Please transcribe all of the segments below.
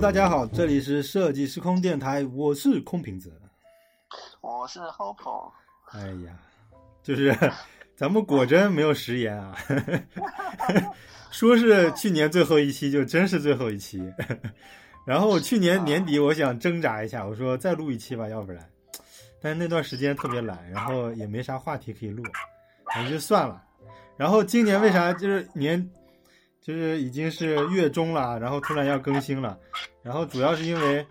大家好，这里是设计时空电台，我是空瓶子。我是 Hopo，哎呀，就是咱们果真没有食言啊，说是去年最后一期，就真是最后一期。然后去年年底，我想挣扎一下，我说再录一期吧，要不然，但是那段时间特别懒，然后也没啥话题可以录，我就算了。然后今年为啥就是年，就是已经是月中了，然后突然要更新了，然后主要是因为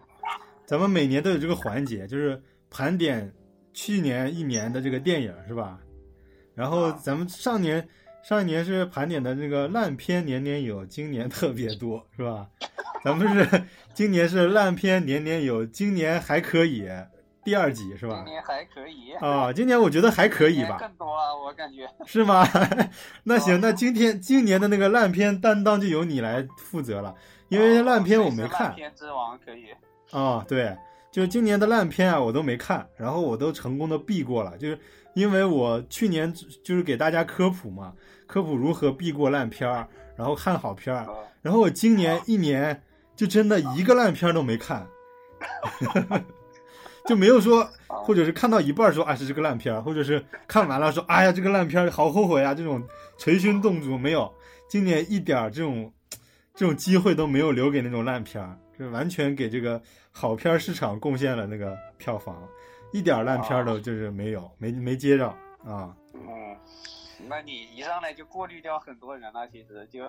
咱们每年都有这个环节，就是盘点去年一年的这个电影，是吧？然后咱们上年上一年是盘点的这个烂片年年有，今年特别多，是吧？咱们是 今年是烂片年年有，今年还可以，第二集是吧？今？年还可以，啊，今年我觉得还可以吧，更多了，我感觉。是吗？那行，那今天今年的那个烂片担当就由你来负责了，因为烂片我没看。烂。片之王可以，啊、对，就是今年的烂片啊，我都没看，然后我都成功的避过了，就是因为我去年就是给大家科普嘛，科普如何避过烂片儿，然后看好片儿，呃然后我今年一年就真的一个烂片儿都没看，就没有说，或者是看到一半说啊是这个烂片儿，或者是看完了说哎呀这个烂片儿好后悔啊，这种捶胸顿足没有，今年一点儿这种这种机会都没有留给那种烂片儿，这完全给这个好片儿市场贡献了那个票房，一点儿烂片儿都就是没有，没没接着啊。嗯，那你一上来就过滤掉很多人了，其实就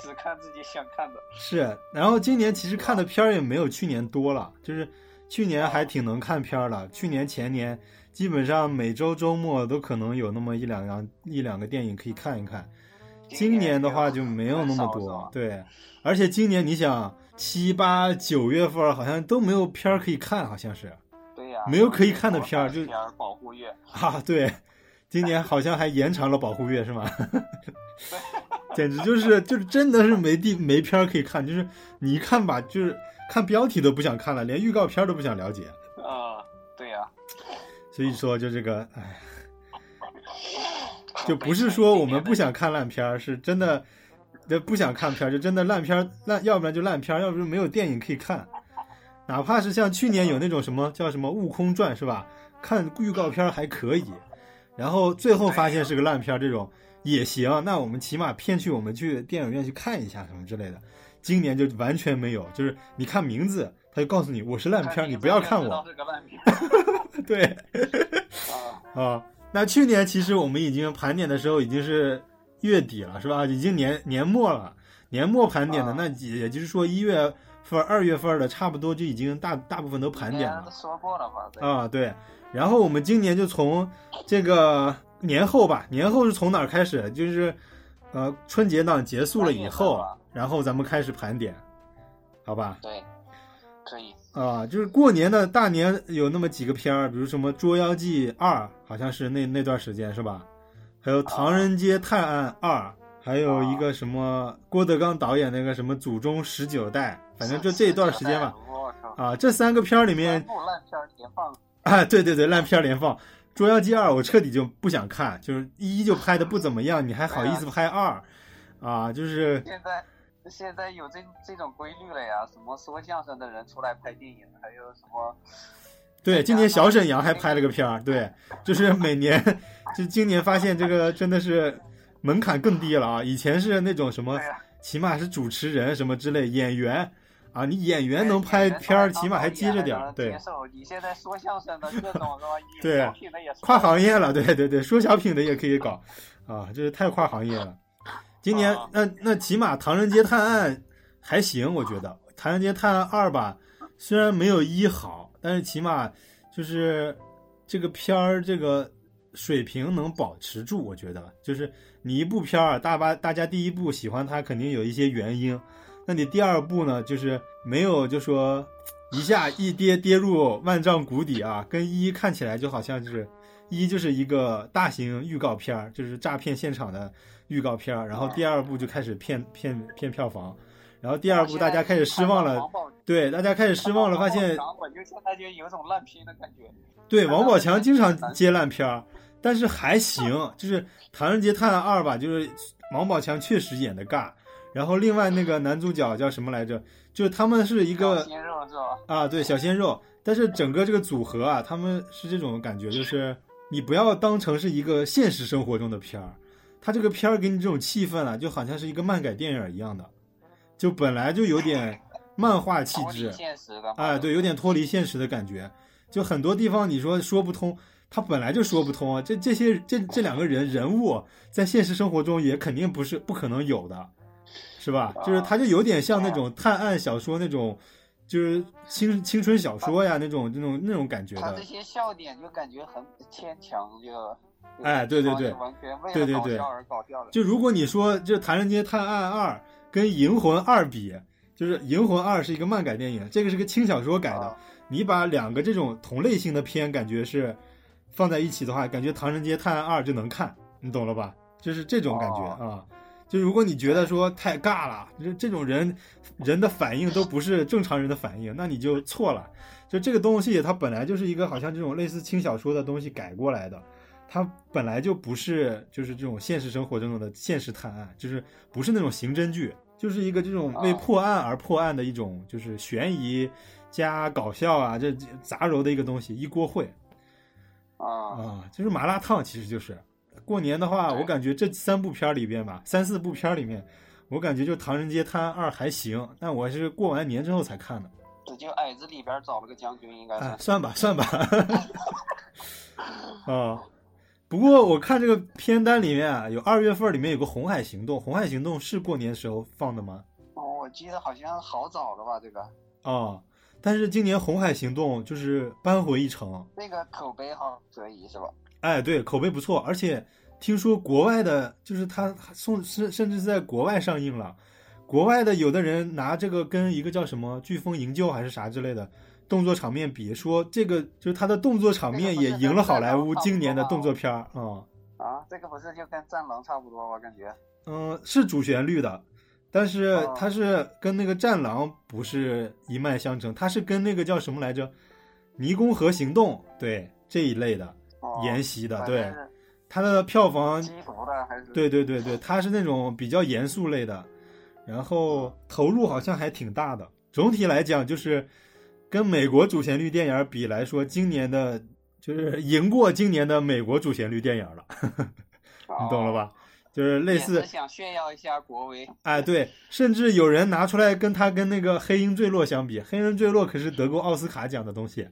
只看自己想看的。是，然后今年其实看的片儿也没有去年多了，就是去年还挺能看片儿的，去年前年基本上每周周末都可能有那么一两样一两个电影可以看一看。今年的话就没有那么多对，而且今年你想七八九月份好像都没有片儿可以看，好像是。对呀、没有可以看的片儿就片儿保护月，啊，对，今年好像还延长了保护月是吗？简直就是就是真的是没地没片儿可以看，就是你一看吧，就是看标题都不想看了，连预告片儿都不想了解。啊，对呀、所以说就这个，哎，就不是说我们不想看烂片儿，是真的，这不想看片儿，就真的烂片儿烂，要不然就烂片儿，要不然没有电影可以看。哪怕是像去年有那种什么叫什么《悟空传》是吧？看预告片儿还可以，然后最后发现是个烂片儿，这种也行。那我们起码骗去我们去电影院去看一下什么之类的。今年就完全没有，就是你看名字，他就告诉你我是烂片儿，你不要看我。是个烂片 对。啊，啊，那去年其实我们已经盘点的时候已经是月底了，是吧？已经年年末了，年末盘点的，啊那也也就是说一月份、二月份的差不多就已经大大部分都盘点了说过了吧？啊。对，然后我们今年就从这个年后吧，年后是从哪儿开始？就是呃春节档结束了以后然后咱们开始盘点，好吧？对，可以。啊，就是过年的大年有那么几个片儿，比如什么《捉妖记二》，好像是那那段时间是吧？还有《唐人街探案二》，还有一个什么郭德纲导演那个什么《祖宗十九代》，反正就这一段时间吧。啊，这三个片儿里面，部烂片连放。啊，对对对，烂片儿连放，《捉妖记二》我彻底就不想看，就是一就拍的不怎么样，你还好意思拍二？啊，就是现在现在有这这种规律了呀，什么说相声的人出来拍电影，还有什么对，今年小沈阳还拍了个片儿，对，就是每年，就今年发现这个 真的是门槛更低了啊！以前是那种什么，起码是主持人什么之类，演员啊，你演员能拍片儿，起码还接着点儿，对接，受你现在说相声的各种？对跨行业了，对对对，说小品的也可以搞，啊，这是太跨行业了。今年啊。那那起码《唐人街探案》还行，我觉得《唐人街探案二》吧，虽然没有一好，但是起码就是这个片儿这个水平能保持住，我觉得。就是你一部片儿，大把大家第一部喜欢它肯定有一些原因，那你第二部呢，就是没有就说一下一跌跌入万丈谷底啊，跟一看起来就好像就是一就是一个大型预告片儿，就是诈骗现场的预告片儿，然后第二部就开始骗骗骗票房，然后第二部大家开始失望了，对，大家开始失望了，发现王宝强我就现在就有种烂片的感觉。对，王宝强经常接烂片儿，但是还行。就是《唐人街探案二》吧，就是王宝强确实演的尬。然后另外那个男主角叫什么来着？就是他们是一个小鲜肉是吧？啊，对，小鲜肉。但是整个这个组合啊，他们是这种感觉，就是你不要当成是一个现实生活中的片儿，他这个片儿给你这种气氛啊，就好像是一个漫改电影一样的，就本来就有点漫画气质，现实的嘛。哎，对，有点脱离现实的感觉。就很多地方你说说不通，他本来就说不通啊。这这些这这两个人人物在现实生活中也肯定不是不可能有的，是吧？就是他就有点像那种探案小说那种，就是青青春小说呀那种那种那种感觉的他这。些笑点就感觉很牵强，就哎对对对完全为对对对了搞笑而搞笑的。就如果你说就《唐人街探案二》跟《银魂二》比，就是《银魂二》是一个漫改电影，这个是个轻小说改的啊。你把两个这种同类型的片感觉是放在一起的话，感觉《唐人街探案二》就能看，你懂了吧？就是这种感觉啊。就如果你觉得说太尬了，这这种人人的反应都不是正常人的反应，那你就错了。就这个东西，它本来就是一个好像这种类似轻小说的东西改过来的，它本来就不是就是这种现实生活中的现实探案，就是不是那种刑侦剧，就是一个这种为破案而破案的一种就是悬疑加搞笑啊，这这杂糅的一个东西，一锅烩啊，啊，就是麻辣烫，其实就是过年的话，我感觉这三部片儿里边吧，三四部片儿里面，我感觉就《唐人街探案二》还行，但我是过完年之后才看的。这就矮子里边找了个将军，应该哎，是。算吧，算吧。啊，不过我看这个片单里面啊，有二月份里面有个《红海行动》，《红海行动》是过年时候放的吗？哦，我记得好像好早了吧，这个啊，但是今年《红海行动》就是扳回一城，那个口碑好可以是吧？哎，对，口碑不错，而且听说国外的，就是他送甚甚至是在国外上映了，国外的有的人拿这个跟一个叫什么《飓风营救》还是啥之类的动作场面别，说这个就是他的动作场面也赢了好莱坞今年的动作片儿啊。啊，这个不是就跟战狼差不多吗？感觉。嗯，是主旋律的，但是哦它是跟那个《战狼》不是一脉相承，它是跟那个叫什么来着，《湄公河行动》对这一类的哦沿袭的，对它的票房，的还是对对对对，它是那种比较严肃类的，然后投入好像还挺大的。总体来讲，就是跟美国主旋律电影比来说，今年的就是赢过今年的美国主旋律电影了，你懂了？吧？就是类似想炫耀一下国威。哎，对，甚至有人拿出来跟他跟那个《黑鹰坠落》相比，《黑鹰坠落》可是得过奥斯卡奖的东西。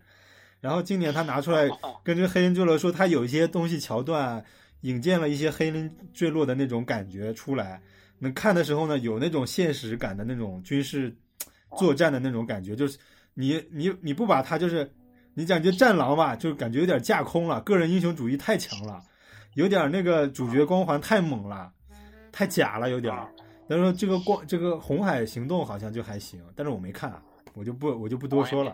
然后今年他拿出来 跟这个《黑鹰坠落》说，他有一些东西桥段引荐了一些《黑鹰坠落》的那种感觉出来。能看的时候呢，有那种现实感的那种军事作战的那种感觉，就是你你你不把他就是你讲就战狼吧，就感觉有点架空了，个人英雄主义太强了，有点那个主角光环太猛了，太假了，有点儿。但是说这个光这个红海行动好像就还行，但是我没看啊，我就不我就不多说了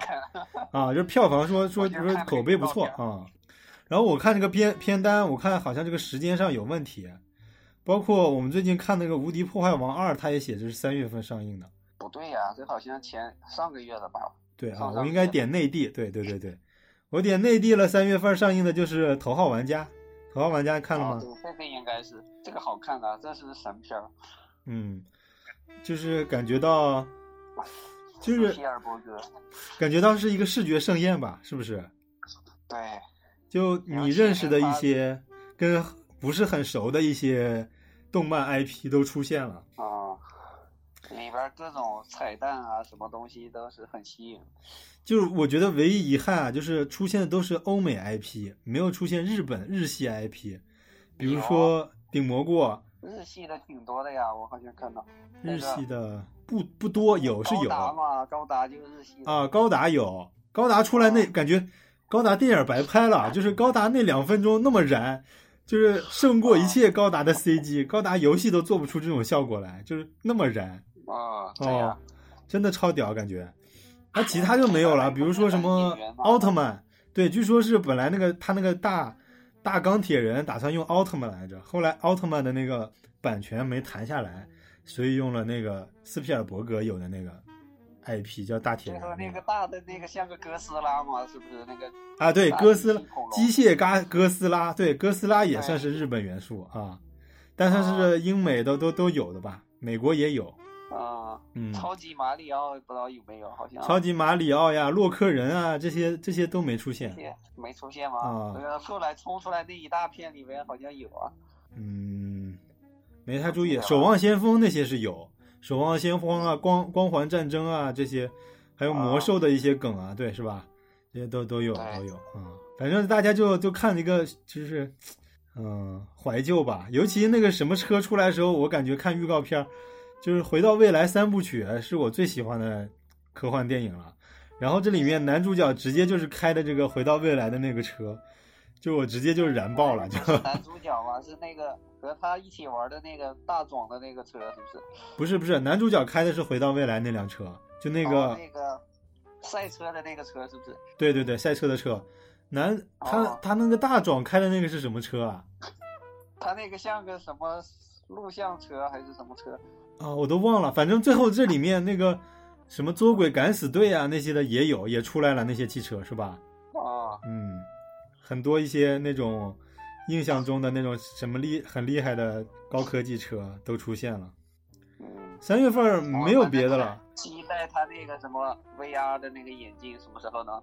啊。就是票房说 说我就是口碑不错啊。然后我看这个片片单，我看好像这个时间上有问题，包括我们最近看那个《无敌破坏王二》，它也写着是三月份上映的。不对呀、这好像前上个月的吧？对啊，我应该点内地，对对对对，我点内地了。三月份上映的就是《头号玩家》，《头号玩家》看了吗？这个应该是这个好看的，这是神片儿。嗯，就是感觉到，就是感觉到是一个视觉盛宴吧，是不是？对，就你认识的一些跟不是很熟的一些动漫 IP 都出现了。啊、里边各种彩蛋啊，什么东西都是很吸引。就是我觉得唯一遗憾啊，就是出现的都是欧美 IP，没有出现日本日系 IP，比如说顶蘑菇，日系的挺多的呀，我好像看到。日系的不不多，有是高有达嘛，高达就是日系。啊，高达有，高达出来那感觉，高达电影白拍了，就是高达那两分钟那么燃，就是胜过一切高达的 CG，高达游戏都做不出这种效果来，就是那么燃。啊，这哦，真的超屌感觉。那其他就没有了，比如说什么奥特曼，对，据说是本来那个他那个大大钢铁人打算用奥特曼来着，后来奥特曼的那个版权没谈下来，所以用了那个斯皮尔伯格有的那个 IP 叫大铁人那个大的那个像个哥斯拉嘛，是不是那个？啊，对，哥斯拉机械嘎哥斯拉，对，哥斯拉也算是日本元素啊，但它是英美都都都有的吧，美国也有，啊，嗯。超级马里奥不知道有没有，好像超级马里奥呀、洛克人啊，这些这些都没出现没出现吗？啊这个后来冲出来那一大片里面好像有啊。嗯，没太注意。守望先锋那些是有，守望先锋啊、光光环战争啊这些，还有魔兽的一些梗啊，对，是吧？这些都都有都有啊、嗯反正大家就就看一个就是，嗯，怀旧吧。尤其那个什么车出来的时候，我感觉看预告片儿，就是《回到未来》三部曲是我最喜欢的科幻电影了。然后这里面男主角直接就是开的这个回到未来的那个车，就我直接就燃爆了，就是男主角嘛，是那个和他一起玩的那个大壮的那个车，是不是？不是不是，男主角开的是回到未来那辆车，就那个、哦那个赛车的那个车，是不是？对对对赛车的车。男他、哦他那个大壮开的那个是什么车啊？他那个像个什么录像车还是什么车？啊、我都忘了。反正最后这里面那个什么捉鬼敢死队啊那些的也有，也出来了那些汽车是吧？啊，嗯，很多一些那种印象中的那种什么厉很厉害的高科技车都出现了。嗯，三月份没有别的了。期待他那个什么 VR 的那个眼镜什么时候能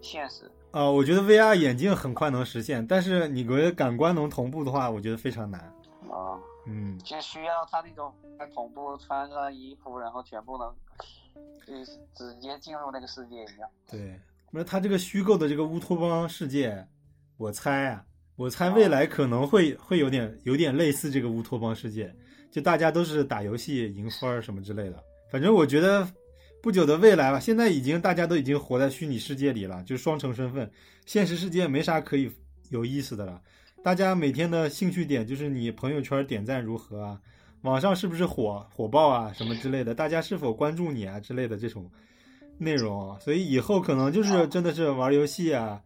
现实？啊、我觉得 VR 眼镜很快能实现，但是你觉得感官能同步的话，我觉得非常难。啊，嗯，就需要他那种同步穿上衣服，然后全部能就是直接进入那个世界一样。对，不是它这个虚构的这个乌托邦世界，我猜啊，我猜未来可能会会有点有点类似这个乌托邦世界，就大家都是打游戏赢分儿什么之类的。反正我觉得不久的未来吧，现在已经大家都已经活在虚拟世界里了，就是双重身份，现实世界没啥可以有意思的了。大家每天的兴趣点就是你朋友圈点赞如何啊，网上是不是火火爆啊什么之类的，大家是否关注你啊之类的这种内容啊，所以以后可能就是真的是玩游戏啊，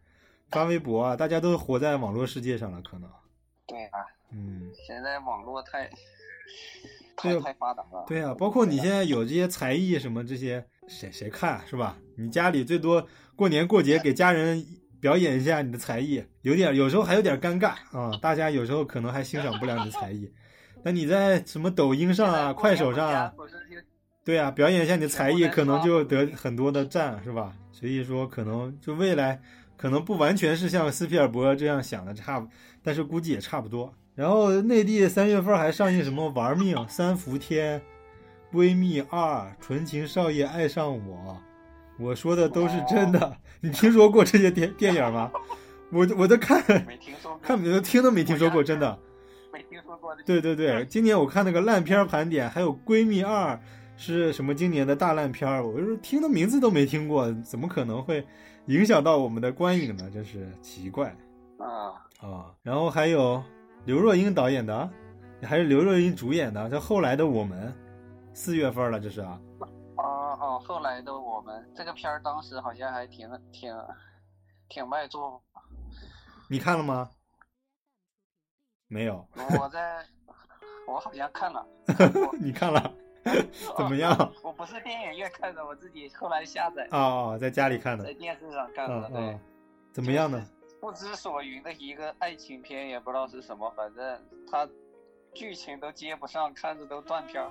发微博啊，大家都活在网络世界上了，可能，对啊，嗯，现在网络太对太太发达了。对啊，包括你现在有这些才艺什么这些，谁谁看啊是吧？你家里最多过年过节给家人表演一下你的才艺，有点有时候还有点尴尬啊、大家有时候可能还欣赏不了你的才艺。那你在什么抖音上啊、快手上啊，对啊，表演一下你的才艺，可能就得很多的赞，是吧？所以说，可能就未来可能不完全是像斯皮尔伯这样想的差不，但是估计也差不多。然后内地三月份还上映什么《玩命》《三伏天》《闺蜜二》《纯情少爷爱上我》，我说的都是真的。你听说过这些电电影吗？我我都看没听说过，看没听都没听说过，真的。没听说过。对对对，今年我看那个烂片儿盘点，还有《闺蜜二》是什么今年的大烂片儿，我就是听的名字都没听过，怎么可能会影响到我们的观影呢？真是奇怪啊，啊！然后还有刘若英导演的，还是刘若英主演的，叫《后来的我们》，四月份了，这是啊。哦哦，后来的我们这个片儿当时好像还挺挺挺卖座。你看了吗？没有，我在，我好像看了，你看了？怎么样？哦我不是电影院看的，我自己后来下载，哦哦，在家里看的在。电视上看的。对，，怎么样呢？不知所云的一个爱情片，也不知道是什么，反正它剧情都接不上，看着都断片儿。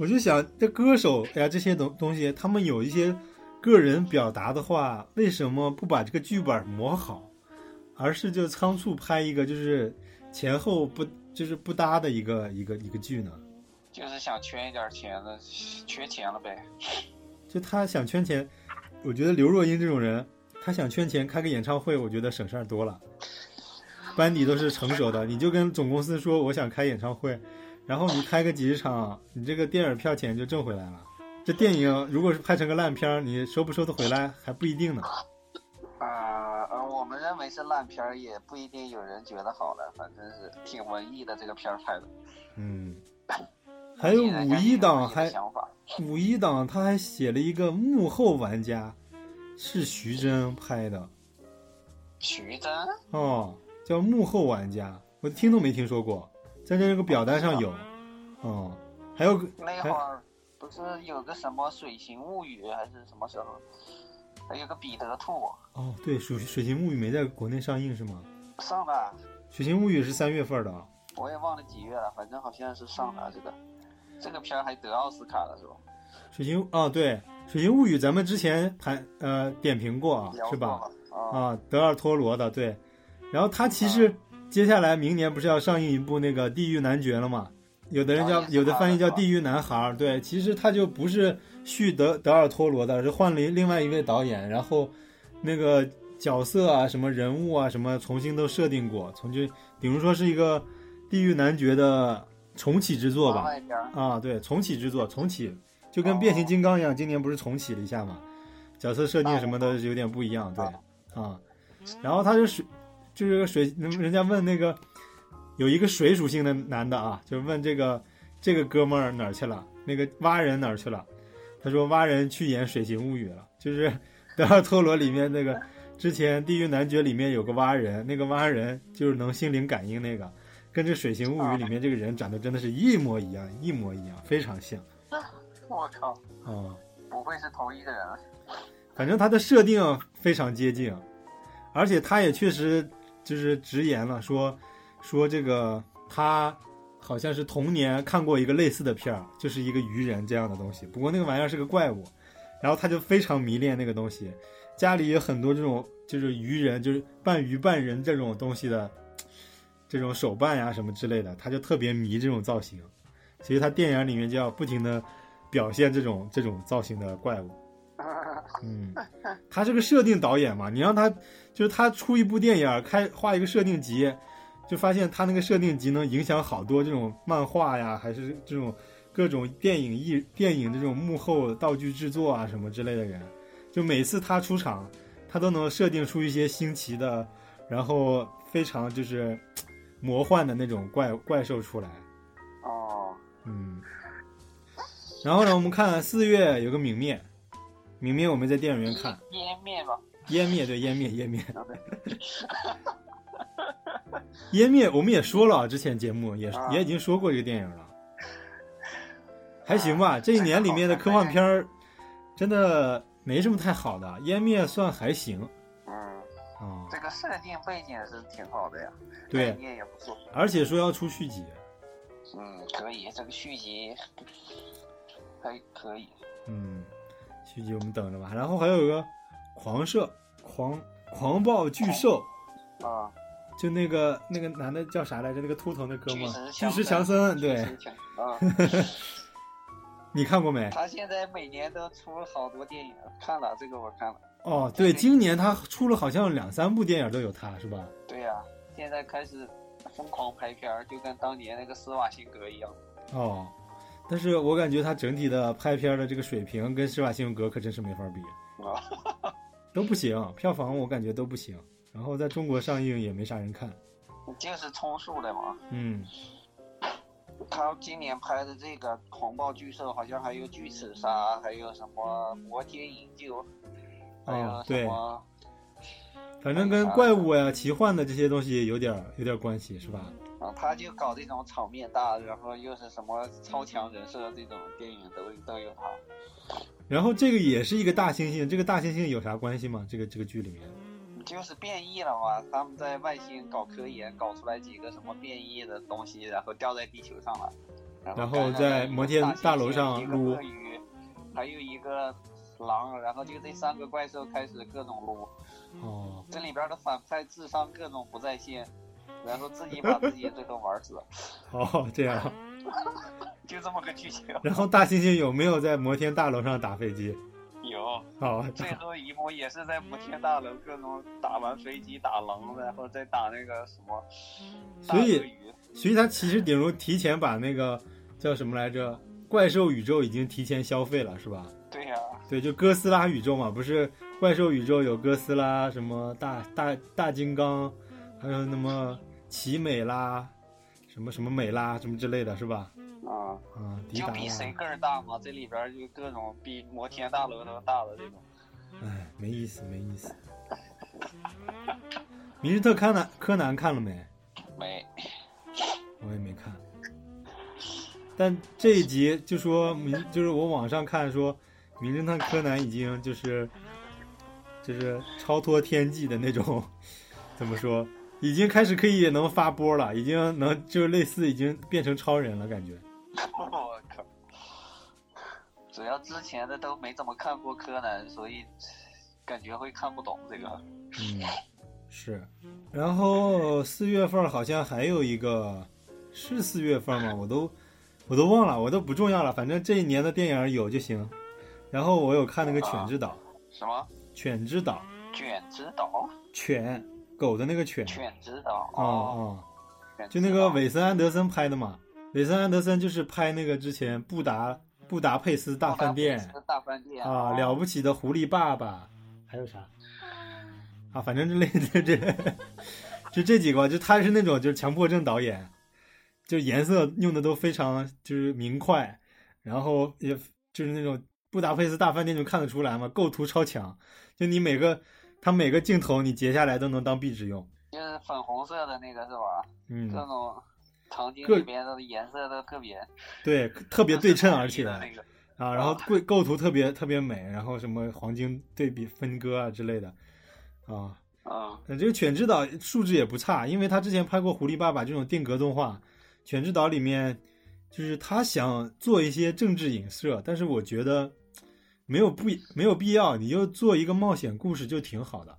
我就想，这歌手哎呀这些东东西，他们有一些个人表达的话，为什么不把这个剧本磨好，而是就仓促拍一个就是前后不就是不搭的一个一个一个剧呢？就是想圈一点钱的，缺钱了呗。就他想圈钱，我觉得刘若英这种人，他想圈钱开个演唱会，我觉得省事儿多了。班底都是成熟的，你就跟总公司说我想开演唱会，然后你开个几十场，你这个电影票钱就挣回来了。这电影如果是拍成个烂片儿，你收不收得回来还不一定呢。啊、呃，我们认为是烂片儿，也不一定有人觉得好的，反正是挺文艺的这个片儿拍的。嗯，还有五一档还，五一档他还写了一个幕后玩家，是徐峥拍的徐峥哦，叫幕后玩家，我听都没听说过，在那个表单上有。哦，还有个那会儿不是有个什么《水形物语》还是什么时候？还有个彼得兔哦，对，《水水形物语》没在国内上映是吗？上了，《水形物语》是三月份的啊。我也忘了几月了，反正好像是上了这个。这个片儿还得奥斯卡了是吧？水形哦，对，《水形物语》咱们之前盘呃点评过啊，是吧？啊，啊，德尔托罗的对。然后他其实接下来明年不是要上映一部那个《地狱男爵》了吗？有的人叫有的翻译叫《地狱男孩》，对，其实他就不是续德德尔托罗的，是换了另外一位导演，然后那个角色啊、什么人物啊、什么重新都设定过，从就比如说是一个《地狱男爵》的重启之作吧，啊，对，重启之作，重启就跟变形金刚一样，今年不是重启了一下嘛，角色设定什么的有点不一样，对，啊，然后他就水，就是个水，人家问那个有一个水属性的男的啊，就问这个这个哥们儿哪儿去了，那个蛙人哪儿去了？他说蛙人去演《水形物语》了，就是 德尔托罗里面那个之前《地狱男爵》里面有个蛙人，那个蛙人就是能心灵感应那个。跟这《水形物语》里面这个人长得真的是一模一样，一模一样，非常像我靠，啊、不会是同一个人？反正他的设定非常接近，而且他也确实就是直言了，说说这个他好像是童年看过一个类似的片儿，就是一个鱼人这样的东西，不过那个玩意儿是个怪物，然后他就非常迷恋那个东西，家里有很多这种就是鱼人，就是半鱼半人这种东西的这种手办呀什么之类的，他就特别迷这种造型，所以他电影里面就要不停的表现这种这种造型的怪物。嗯，他是个设定导演嘛，你让他就是他出一部电影，开画一个设定集，就发现他那个设定集能影响好多这种漫画呀，还是这种各种电影艺电影这种幕后道具制作啊什么之类的人，就每次他出场，他都能设定出一些新奇的，然后非常就是魔幻的那种怪怪兽出来。哦，嗯，然后呢，我们看四月有个泯灭，泯灭我们在电影院看。湮灭吧，湮灭对湮灭湮灭，湮灭 我们也说了，之前节目也啊。也已经说过这个电影了，还行吧。这一年里面的科幻片儿真的没什么太好的，湮灭算还行。嗯，啊，这个设定背景是挺好的呀，对。概念也不错，而且说要出续集，嗯，可以，这个续集还可以，嗯，续集我们等着吧。然后还有一个狂射狂狂暴巨兽，啊，就那个那个男的叫啥来着？那个秃头那哥们儿，巨巨石石强森，对。啊，你看过没？他现在每年都出了好多电影，看了这个我看了，哦，对，今年他出了好像两三部电影都有他，是吧？对呀、现在开始疯狂拍片儿，就跟当年那个施瓦辛格一样，哦，但是我感觉他整体的拍片的这个水平跟施瓦辛格可真是没法比，啊，都不行，票房我感觉都不行。然后在中国上映也没啥人看，就是充数的嘛。嗯，他今年拍的这个《狂暴巨兽》，好像还有巨齿鲨，还有什么摩天营救，还有什哦对、反正跟怪物呀、奇幻的这些东西有点儿有点关系，是吧？啊，他就搞这种场面大，然后又是什么超强人设这种电影都都有他。然后这个也是一个大猩猩，这个大猩猩有啥关系吗？这个这个剧里面？就是变异了嘛，他们在外星搞科研，搞出来几个什么变异的东西，然后掉在地球上了，然然后在摩天大楼上撸还有一个狼，然后就这三个怪兽开始各种撸。哦，这里边的反派智商各种不在线，然后自己把自己最后玩死了，哦，这样。就这么个剧情。然后大猩猩有没有在摩天大楼上打飞机？有，哦，最后一幕也是在摩天大楼各种打完飞机打狼，然后再打那个什么所以。所以他其实顶如提前把那个叫什么来着，怪兽宇宙已经提前消费了，是吧？对呀、对，就哥斯拉宇宙嘛，不是怪兽宇宙有哥斯拉，什么大大大金刚，还有那么奇美啦，什么什么美啦，什么之类的，是吧？啊，啊，迪就达拉，比谁个儿大嘛，这里边就各种比摩天大楼都大的这种。哎，没意思，没意思。名侦探柯南，柯南看了没？没，我也没看。但这一集就说名，就是我网上看说，名侦探柯南已经就是就是超脱天际的那种，怎么说？已经开始可以能发波了，已经能就类似已经变成超人了，感觉。我靠！主要之前的都没怎么看过柯南，所以感觉会看不懂这个。嗯，是。然后四月份好像还有一个，是四月份吗？我都我都忘了，我都不重要了，反正这一年的电影有就行。然后我有看那个《犬之岛》，什么？犬之岛，犬之岛？犬，狗的那个犬。犬指导哦哦，啊，就那个韦森安德森拍的嘛。韦森安德森就是拍那个之前布达布达佩斯大饭店大饭店啊，了不起的狐狸爸爸，还有啥？啊，反正这类这这就这几个，就他是那种就是强迫症导演，就颜色用的都非常就是明快，然后也就是那种布达佩斯大饭店就看得出来嘛，构图超强，就你每个他每个镜头你截下来都能当壁纸用，就是粉红色的那个是吧？嗯，各种场景里面的颜色都特别对，特别对称，而且的那个啊，然后构构图特别特别美，然后什么黄金对比分割啊之类的，啊，嗯呃这个《犬之岛》素质也不差，因为他之前拍过《狐狸爸爸》这种定格动画，《犬之岛》里面就是他想做一些政治影射，但是我觉得没有不没有必要，你就做一个冒险故事就挺好的，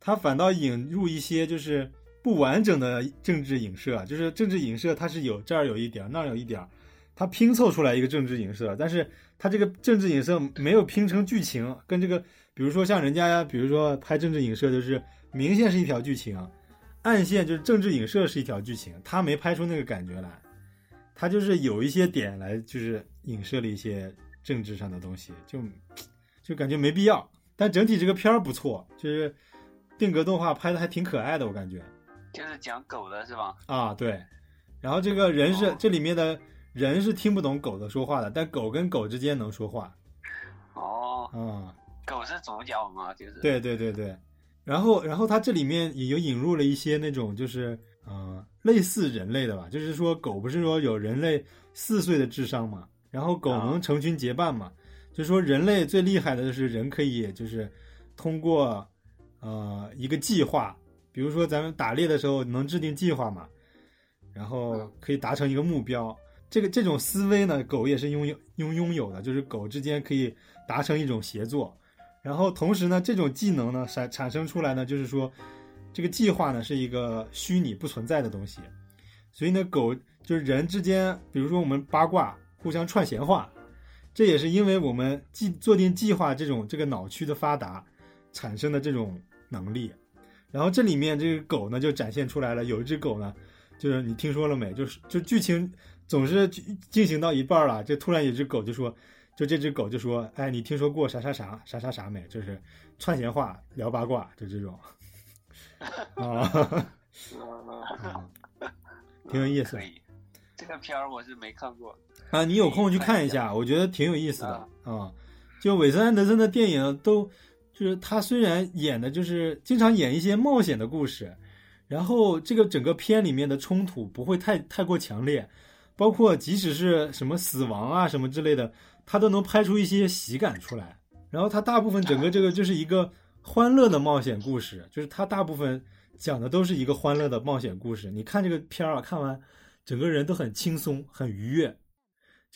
他反倒引入一些就是不完整的政治影射，就是政治影射它是有这儿有一点儿那儿有一点儿，他拼凑出来一个政治影射，但是他这个政治影射没有拼成剧情，跟这个比如说像人家比如说拍政治影射就是明线是一条剧情，暗线就是政治影射是一条剧情，他没拍出那个感觉来，他就是有一些点来就是影射了一些政治上的东西，就就感觉没必要。但整体这个片儿不错，就是定格动画拍的还挺可爱的，我感觉。就是讲狗的是吧？啊，对，然后这个人是这里面的人是听不懂狗的说话的，但狗跟狗之间能说话哦，嗯。狗是主角嘛，就是对对对对，然后然后它这里面也有引入了一些那种就是呃类似人类的吧，就是说狗不是说有人类四岁的智商嘛，然后狗能成群结伴嘛，就是说人类最厉害的就是人可以就是通过呃一个计划，比如说咱们打猎的时候能制定计划嘛，然后可以达成一个目标。这个这种思维呢，狗也是拥有拥拥有的，就是狗之间可以达成一种协作。然后同时呢，这种技能呢产产生出来呢，就是说，这个计划呢是一个虚拟不存在的东西，所以呢，狗就是人之间，比如说我们八卦互相串闲话，这也是因为我们计做定计划这种这个脑区的发达产生的这种能力。然后这里面这个狗呢就展现出来了，有一只狗呢，就是你听说了没？就是就剧情总是进行到一半了，就突然有只狗就说。就这只狗就说：“哎，你听说过啥啥啥啥啥啥没？就是串闲话、聊八卦，就这种 啊，嗯挺有意思。这个片儿我是没看过。啊。你有空去看一下，我觉得挺有意思的啊。就韦森安德森的电影都，就是他虽然演的就是经常演一些冒险的故事，然后这个整个片里面的冲突不会太太过强烈，包括即使是什么死亡啊什么之类的。”他都能拍出一些喜感出来，然后他大部分整个这个就是一个欢乐的冒险故事，就是他大部分讲的都是一个欢乐的冒险故事。你看这个片儿啊，看完整个人都很轻松、很愉悦，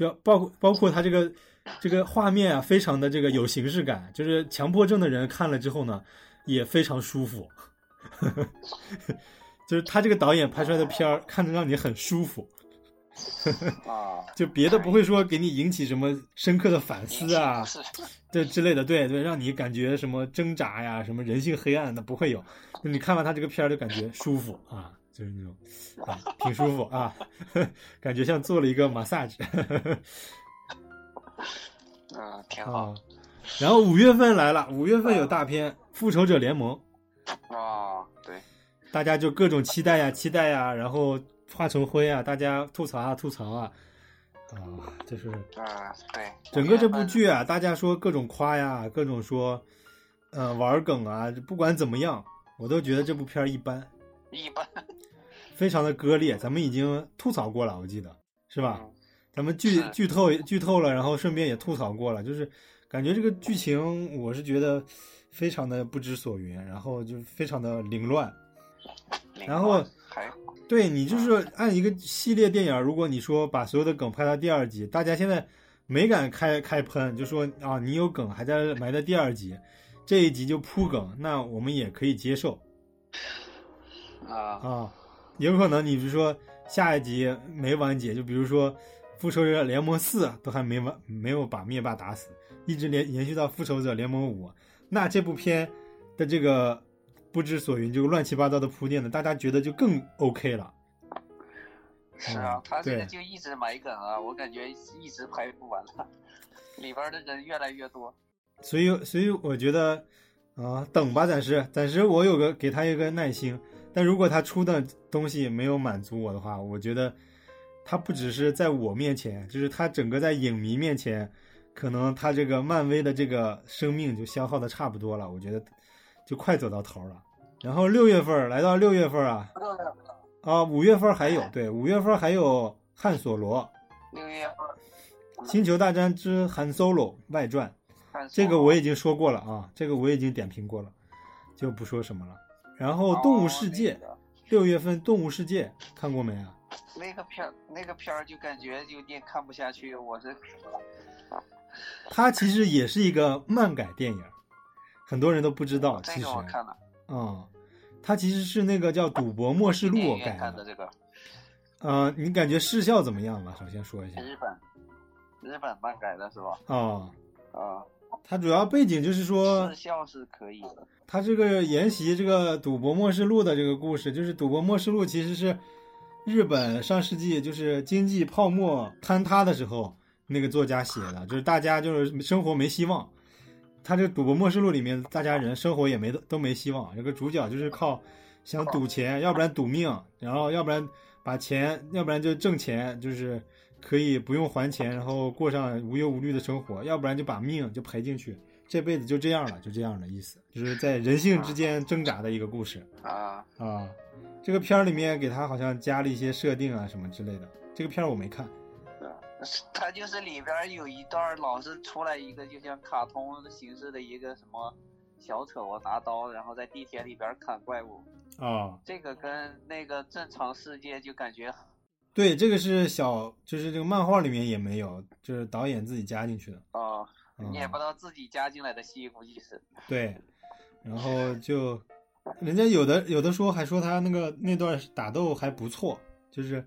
就包括包括他这个这个画面啊，非常的这个有形式感，就是强迫症的人看了之后呢，也非常舒服。就是他这个导演拍出来的片儿，看着让你很舒服。啊，就别的不会说给你引起什么深刻的反思啊，这之类的，对对，让你感觉什么挣扎呀，什么人性黑暗的不会有。你看完他这个片儿就感觉舒服啊，就是那种啊，挺舒服啊，感觉像做了一个 massage。嗯，挺好啊。然后五月份来了，五月份有大片《复仇者联盟》，啊，对，大家就各种期待呀，期待呀，然后化成灰啊，大家吐槽啊，吐槽啊，啊，就是嗯，对，整个这部剧啊，大家说各种夸呀，各种说，呃，玩梗啊，不管怎么样，我都觉得这部片儿一般，一般 非常的割裂。咱们已经吐槽过了，我记得是吧？嗯咱们剧剧透剧透了，然后顺便也吐槽过了，就是感觉这个剧情我是觉得非常的不知所云，然后就非常的凌乱。然后还对你就是按一个系列电影，如果你说把所有的梗拍到第二集，大家现在没敢开开喷，就说啊你有梗还在埋在第二集，这一集就铺梗，那我们也可以接受啊，啊。有可能你比如说下一集没完结，就比如说《复仇者联盟四》都还没完，没有把灭霸打死，一直连延续到《复仇者联盟五》，那这部片的这个不知所云，这个乱七八糟的铺垫呢，大家觉得就更 OK 了。是啊嗯，他这个就一直埋梗啊，我感觉一直拍不完了，里边的人越来越多。所以，所以我觉得，啊、等吧，暂时，暂时我有个给他一个耐心。但如果他出的东西没有满足我的话，我觉得他不只是在我面前，就是他整个在影迷面前，可能他这个漫威的这个生命就消耗的差不多了。我觉得就快走到头了。然后六月份儿来到六月份儿啊，啊，五月份儿还有对，五月份儿还有汉索罗六月份《星球大战之汉 Solo 外传》。这个我已经说过了啊，这个我已经点评过了，就不说什么了。然后《动物世界》哦六月份《动物世界》看过没啊？那个片儿，那个片儿就感觉有点看不下去。我是 它其实也是一个漫改电影，很多人都不知道。其实个我看了，嗯、它其实是那个叫《赌博默示录改的这个呃，你感觉视效怎么样吧？首先说一下日本日本漫改的是吧？啊、啊，它主要背景就是说视，效是可以的。他这个沿袭这个《赌博默示录》的这个故事，就是《赌博默示录》其实是日本上世纪就是经济泡沫坍塌的时候，那个作家写的，就是大家就是生活没希望。他这《赌博默示录》里面，大家人生活也没都没希望。这个主角就是靠想赌钱，要不然赌命，然后要不然把钱，要不然就挣钱，就是可以不用还钱，然后过上无忧无虑的生活；要不然就把命就赔进去，这辈子就这样了，就这样的意思，就是在人性之间挣扎的一个故事啊，啊。这个片儿里面给他好像加了一些设定啊什么之类的。这个片儿我没看它就是里边儿有一段儿老是出来一个就像卡通形式的一个什么小丑啊，拿刀然后在地铁里边儿砍怪物，啊。这个跟那个正常世界就感觉对，这个是小，就是这个漫画里面也没有，就是导演自己加进去的。啊，嗯也不知道自己加进来的戏，估计是对，然后就人家有的有的说还说他那个那段打斗还不错，就是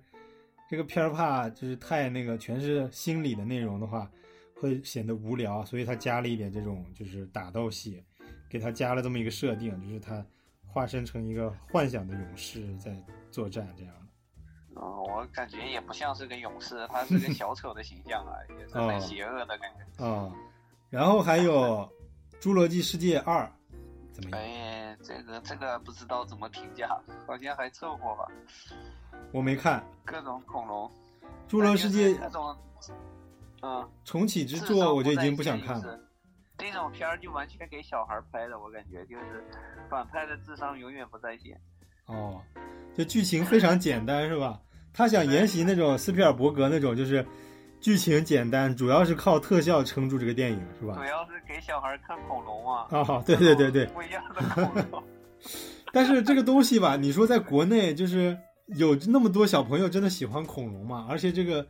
这个片儿怕就是太那个全是心理的内容的话，会显得无聊，所以他加了一点这种就是打斗戏，给他加了这么一个设定，就是他化身成一个幻想的勇士在作战这样的。嗯，我感觉也不像是个勇士，他是个 小丑的形象啊，也是很邪恶的感觉。啊、然后还有《侏罗纪世界二》怎么样？哎，这个这个不知道怎么评价，好像还凑合吧，我没看各种恐龙，《侏罗世界那种，嗯，重启之作》，我就已经不想看了。线就是。这种片儿就完全给小孩儿拍的，我感觉就是反派的智商永远不在线。哦，就剧情非常简单是吧？他想沿袭那种斯皮尔伯格那种，就是剧情简单，主要是靠特效撑住这个电影是吧主？要是给小孩看恐龙啊。啊、对对对对。不一样的恐龙。但是这个东西吧，你说在国内就是有那么多小朋友真的喜欢恐龙吗？而且这个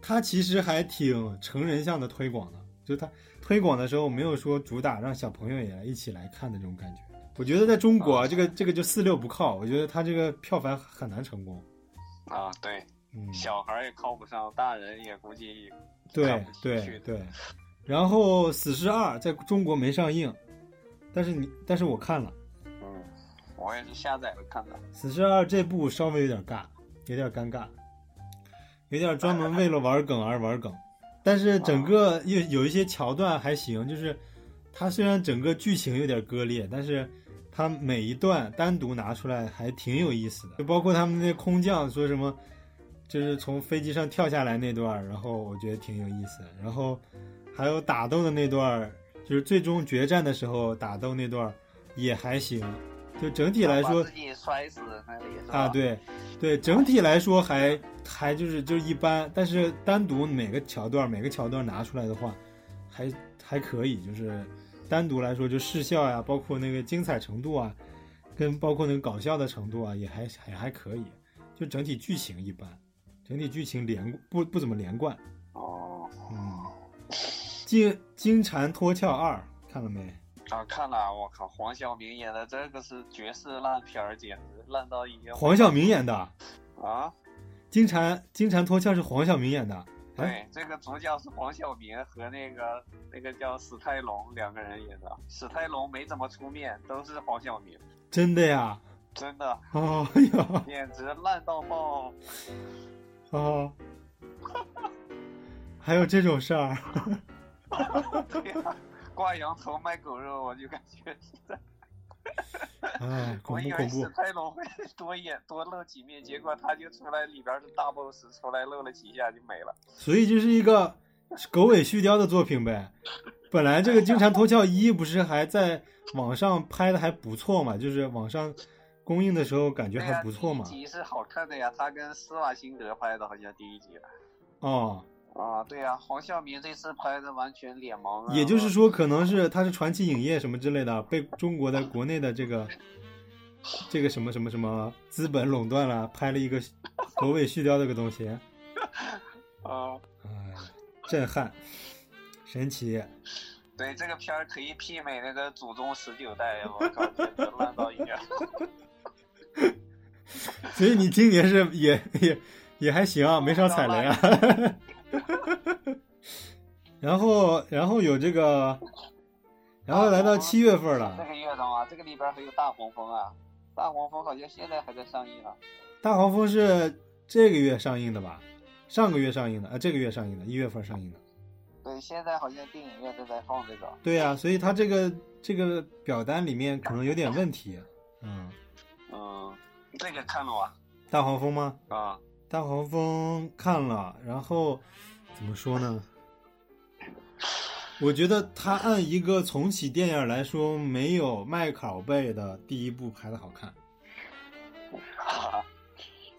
它其实还挺成人向的推广的，就它推广的时候没有说主打让小朋友也来一起来看的这种感觉。我觉得在中国啊这个这个就四六不靠，我觉得它这个票房很难成功。啊，对，嗯，小孩儿也靠不上，大人也估计对对去对，然后《死侍二》在中国没上映，但是你但是我看了嗯，我也是下载了看的。《死侍二》这部稍微有点尬，有点尴尬，有点专门为了玩梗而玩梗。但是整个有有一些桥段还行，就是它虽然整个剧情有点割裂，但是它每一段单独拿出来还挺有意思的，就包括他们那些空降说什么，就是从飞机上跳下来那段，然后我觉得挺有意思，然后还有打斗的那段，就是最终决战的时候打斗那段也还行，就整体来说自己摔死那里是吧？啊，对，对，整体来说还还就是就一般，但是单独每个桥段每个桥段拿出来的话，还还可以，就是单独来说就视效呀，包括那个精彩程度啊，跟包括那个搞笑的程度啊，也还也还可以，就整体剧情一般，整体剧情连不不怎么连贯，哦，嗯，金金蝉脱壳二看了没？啊，看了，我靠，黄晓明演的这个是绝世烂片儿，简直烂到一个黄晓明演的，啊！金蝉金蝉脱壳是黄晓明演的，哎，对，这个主角是黄晓明和那个那个叫史泰龙两个人演的，史泰龙没怎么出面，都是黄晓明，真的呀？真的，哦呀，简直烂到爆！哦，还有这种事儿，对呀、挂羊头卖狗肉，我就感觉是在。哎，恐怖恐怖，泰龙会多演多露几面，结果他就出来里边是大 boss，出来露了几下就没了。所以就是一个狗尾续貂的作品呗。本来这个《金蝉脱壳一》不是还在网上拍的还不错嘛，就是网上公映的时候感觉、还不错嘛。第一集是好看的呀，他跟施瓦辛格拍的，好像第一集。哦，啊，对呀、黄晓明这次拍的完全脸盲啊。也就是说，可能是他是传奇影业什么之类的，被中国的国内的这个 这个什么什么什么资本垄断了，拍了一个狗尾续貂这个东西。啊，哎，震撼，神奇。对这个片儿可以媲美那个祖宗十九代，我靠，简直烂到一个。所以你今年是也也也还行啊，没少踩雷啊。然后然后有这个，然后来到七月份了这了，个月的吗？这个里边还有大黄蜂啊，大黄蜂好像现在还在上映呢。大黄蜂是这个月上映的吧？上个月上映的啊，这个月上映的，一月份上映的。对，现在好像电影院都在放这个。对呀、所以他这个这个表单里面可能有点问题。嗯，嗯，这个看了吗？大黄蜂吗？啊，大黄蜂看了，然后怎么说呢？我觉得他按一个重启电影来说，没有麦考贝的第一部拍的好看。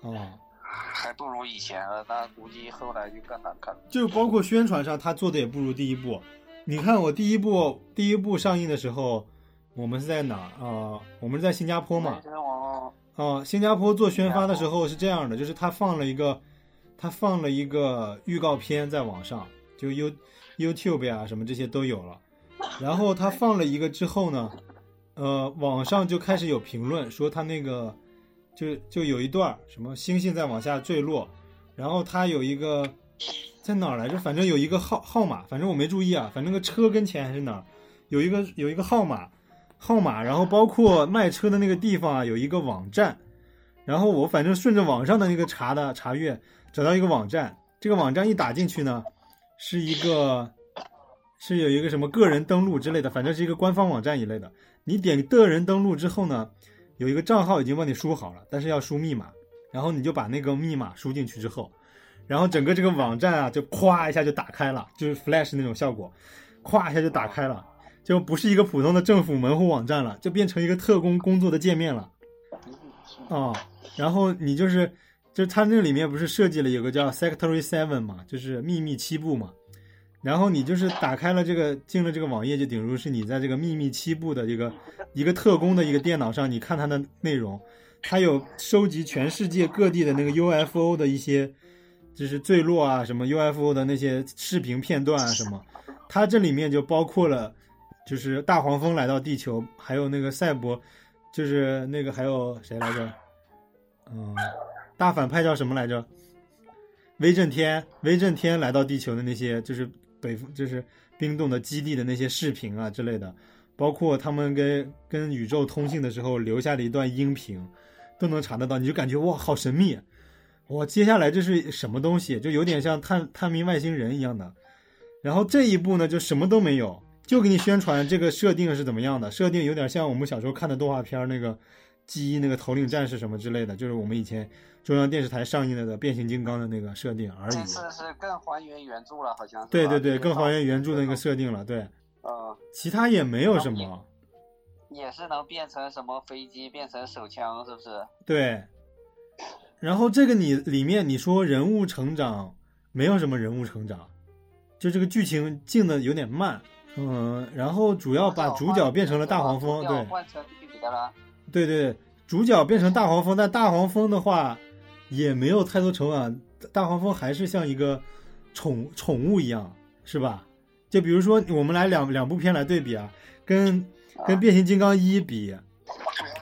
哦，还不如以前了，那估计后来就更难看了。就包括宣传上，他做的也不如第一部。你看我第一部第一部上映的时候，我们是在哪儿啊、呃我们是在新加坡嘛。这我哦，新加坡做宣发的时候是这样的，就是他放了一个，他放了一个预告片在网上，就 You YouTube 呀、什么这些都有了。然后他放了一个之后呢，呃，网上就开始有评论说他那个，就就有一段什么星星在往下坠落，然后他有一个在哪儿来着？反正有一个号号码，反正我没注意啊，反正个车跟前还是哪儿，有一个有一个号码，号码，然后包括卖车的那个地方啊，有一个网站，然后我反正顺着网上的那个查的查阅，找到一个网站，这个网站一打进去呢，是一个是有一个什么个人登录之类的，反正是一个官方网站一类的。你点个人登录之后呢，有一个账号已经帮你输好了，但是要输密码，然后你就把那个密码输进去之后，然后整个这个网站啊就咵一下就打开了，就是 Flash 那种效果，咵一下就打开了。就不是一个普通的政府门户网站了，就变成一个特工工作的界面了。啊、然后你就是，就是它那里面不是设计了有个叫 Secretary Seven 嘛，就是秘密七部嘛。然后你就是打开了这个，进了这个网页，就顶如是你在这个秘密七部的一个一个特工的一个电脑上，你看它的内容，它有收集全世界各地的那个 UFO 的一些，就是坠落啊，什么 UFO 的那些视频片段啊什么，它这里面就包括了。就是大黄蜂来到地球，还有那个赛博，就是那个还有谁来着？嗯，大反派叫什么来着？威震天，威震天来到地球的那些，就是北就是冰冻的基地的那些视频啊之类的，包括他们跟跟宇宙通信的时候留下的一段音频，都能查得到。你就感觉哇，好神秘！哇，接下来这是什么东西？就有点像探探明外星人一样的。然后这一部呢就什么都没有，就给你宣传这个设定是怎么样的，设定有点像我们小时候看的动画片儿那个记忆那个头领战士什么之类的，就是我们以前中央电视台上映的的变形金刚的那个设定而已。这次是更还原原著了，好像是。对对对，更还原原著的那个设定了，对，呃，其他也没有什么。也是能变成什么飞机，变成手枪，是不是？对，然后这个你里面你说人物成长没有什么人物成长，就这个剧情进的有点慢，嗯，然后主要把主角变成了大黄蜂，对换成女的了。对对对，主角变成大黄蜂，但大黄蜂的话也没有太多成长，大黄蜂还是像一个宠宠物一样，是吧？就比如说我们来两两部片来对比啊，跟跟变形金刚一比，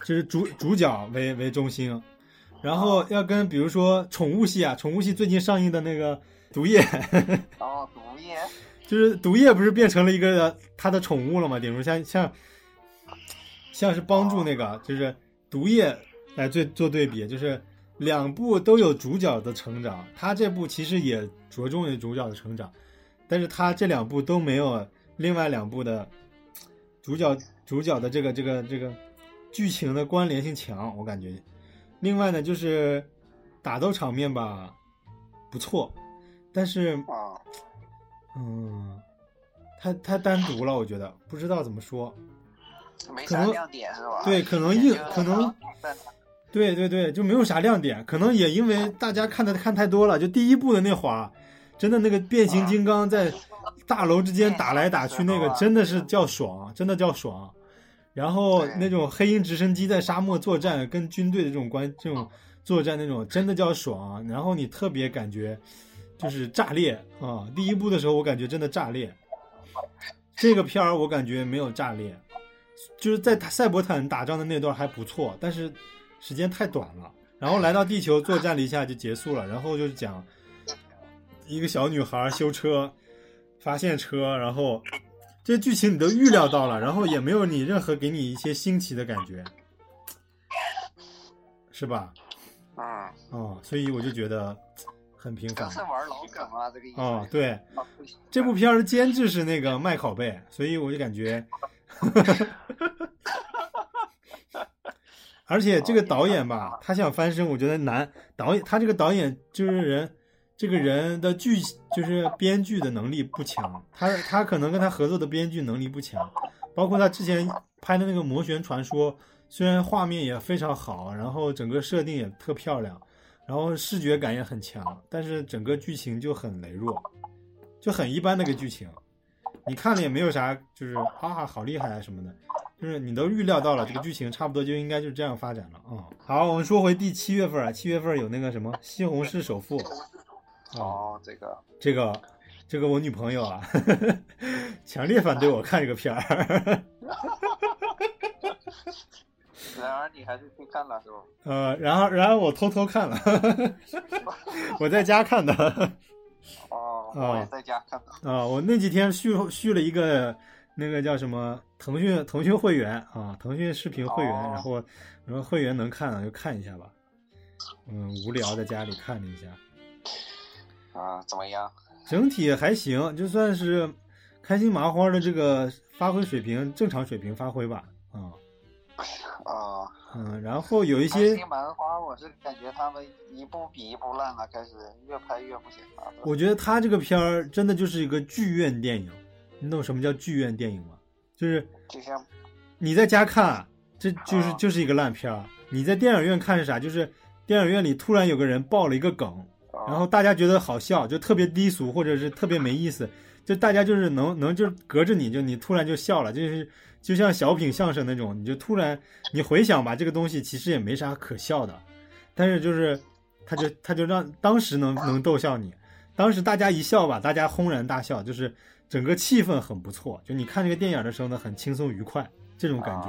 就是主主角为为中心，然后要跟比如说宠物系啊，宠物系最近上映的那个毒液，哦，毒液。就是毒液不是变成了一个他的宠物了吗？顶如像像像是帮助那个就是毒液来做做对比，就是两部都有主角的成长，他这部其实也着重于主角的成长，但是他这两部都没有另外两部的主角主角的这个这个这个剧情的关联性强，我感觉。另外呢，就是打斗场面吧不错，但是啊，嗯，太太单独了，我觉得不知道怎么说。没可能啥亮点是吧？对可能也就硬可能对对对，就没有啥亮点，可能也因为大家看的看太多了。就第一部的那会儿，真的那个变形金刚在大楼之间打来打去，那个真的是叫爽，真的叫爽。然后那种黑鹰直升机在沙漠作战，跟军队的这种关这种作战那种，真的叫爽。然后你特别感觉就是炸裂啊！第一部的时候我感觉真的炸裂，这个片儿我感觉没有炸裂，就是在赛博坦打仗的那段还不错，但是时间太短了。然后来到地球作战了一下就结束了，然后就是讲一个小女孩修车，发现车，然后这剧情你都预料到了，然后也没有你任何给你一些新奇的感觉，是吧？啊，哦，所以我就觉得很平凡都。是玩老梗啊，这个意思。哦，对，啊这部片儿的监制是那个麦考贝，所以我就感觉，而且这个导演吧，他想翻身，我觉得难。导演他这个导演就是人，这个人的剧就是编剧的能力不强，他他可能跟他合作的编剧能力不强，包括他之前拍的那个《魔旋传说》，虽然画面也非常好，然后整个设定也特漂亮，然后视觉感也很强，但是整个剧情就很羸弱。就很一般那个剧情，你看了也没有啥，就是啊好厉害啊什么的，就是你都预料到了这个剧情差不多就应该就这样发展了啊、好，我们说回第七月份啊，七月份有那个什么《西红柿首富》啊，哦，这个。这个这个我女朋友啊，强烈反对我看这个片儿，然而你还是去看了是吧？呃，然后然后我偷偷看了，我在家看的。哦，哦我也在家看的。啊，我那几天续续了一个那个叫什么腾讯腾讯会员啊，腾讯视频会员，哦然后然后会员能看了就看一下吧。嗯，无聊在家里看了一下，啊，怎么样？整体还行，就算是开心麻花的这个发挥水平正常水平发挥吧。啊，啊，嗯，然后有一开些心麻花，我是感觉他们一部比一部烂了，开始越拍越不行了。我觉得他这个片儿真的就是一个剧院电影，你懂什么叫剧院电影吗？就是就像你在家看，这就是啊就是一个烂片儿。你在电影院看是啥？就是电影院里突然有个人爆了一个梗，啊然后大家觉得好笑，就特别低俗或者是特别没意思，就大家就是能能就隔着你就你突然就笑了，就是就像小品相声那种，你就突然你回想吧，这个东西其实也没啥可笑的，但是就是他就他就让当时能能逗笑你，当时大家一笑吧，大家轰然大笑，就是整个气氛很不错，就你看这个电影的时候呢，很轻松愉快这种感觉。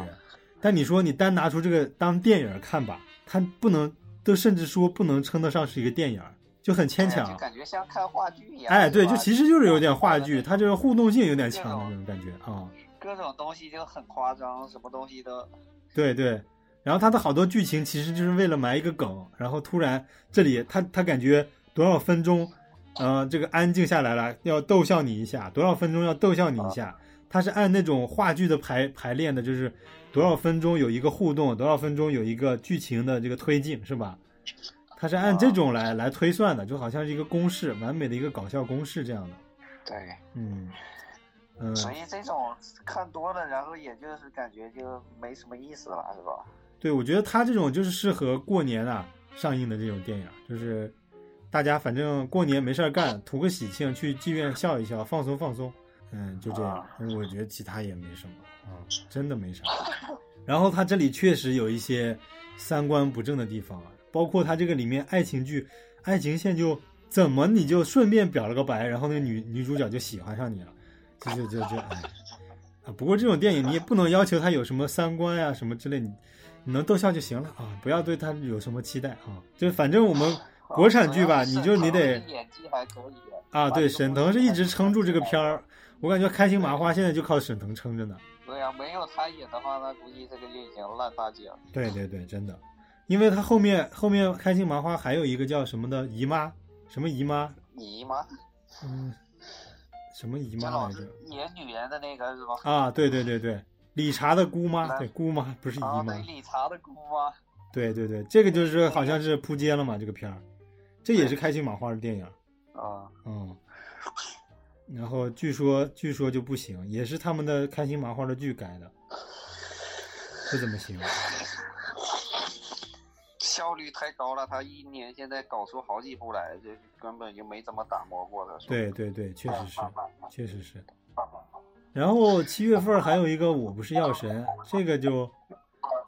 但你说你单拿出这个当电影看吧，它不能，都甚至说不能称得上是一个电影，就很牵强。感觉像看话剧一样。哎，对，就其实就是有点话剧，它这个互动性有点强的那种感觉啊。各种东西就很夸张，什么东西都对对，然后他的好多剧情其实就是为了埋一个梗，然后突然这里他他感觉多少分钟呃，这个安静下来了，要逗笑你一下，多少分钟要逗笑你一下。他是按那种话剧的排排练的，就是多少分钟有一个互动，多少分钟有一个剧情的这个推进，是吧？他是按这种来来推算的，就好像是一个公式，完美的一个搞笑公式这样的。对，嗯嗯，所以这种看多了，然后也就是感觉就没什么意思了，是吧？对，我觉得他这种就是适合过年啊上映的这种电影，就是大家反正过年没事儿干，图个喜庆，去剧院笑一笑，放松放松。嗯，就这样。嗯我觉得其他也没什么啊，真的没啥。然后他这里确实有一些三观不正的地方啊，包括他这个里面爱情剧，爱情线就怎么你就顺便表了个白，然后那个女女主角就喜欢上你了，就就就就哎啊。不过这种电影你也不能要求他有什么三观呀、什么之类，你你能逗笑就行了啊，不要对他有什么期待啊。就反正我们国产剧吧，你就你得演技还可以啊，对，沈腾是一直撑住这个片儿。儿，我感觉开心麻花现在就靠沈腾撑着呢。对呀、没有他演的话，那估计这个就已经烂大街了。对对对，真的，因为他后面后面开心麻花还有一个叫什么的姨妈，什么姨妈，姨妈，嗯，什么姨妈来着？演女人的那个是吧？啊，对对对对，理查的姑妈，对姑妈不是姨啊，妈对，，理查的姑妈。对对对，这个就是好像是扑街了嘛，这个片儿，这也是开心麻花的电影，啊，嗯，然后据说据说就不行，也是他们的开心麻花的剧改的，不怎么行。效率太高了，他一年现在搞出好几部来，就根本就没怎么打磨过的。对对对，确实是，确实是。然后七月份还有一个《我不是药神》，这个就，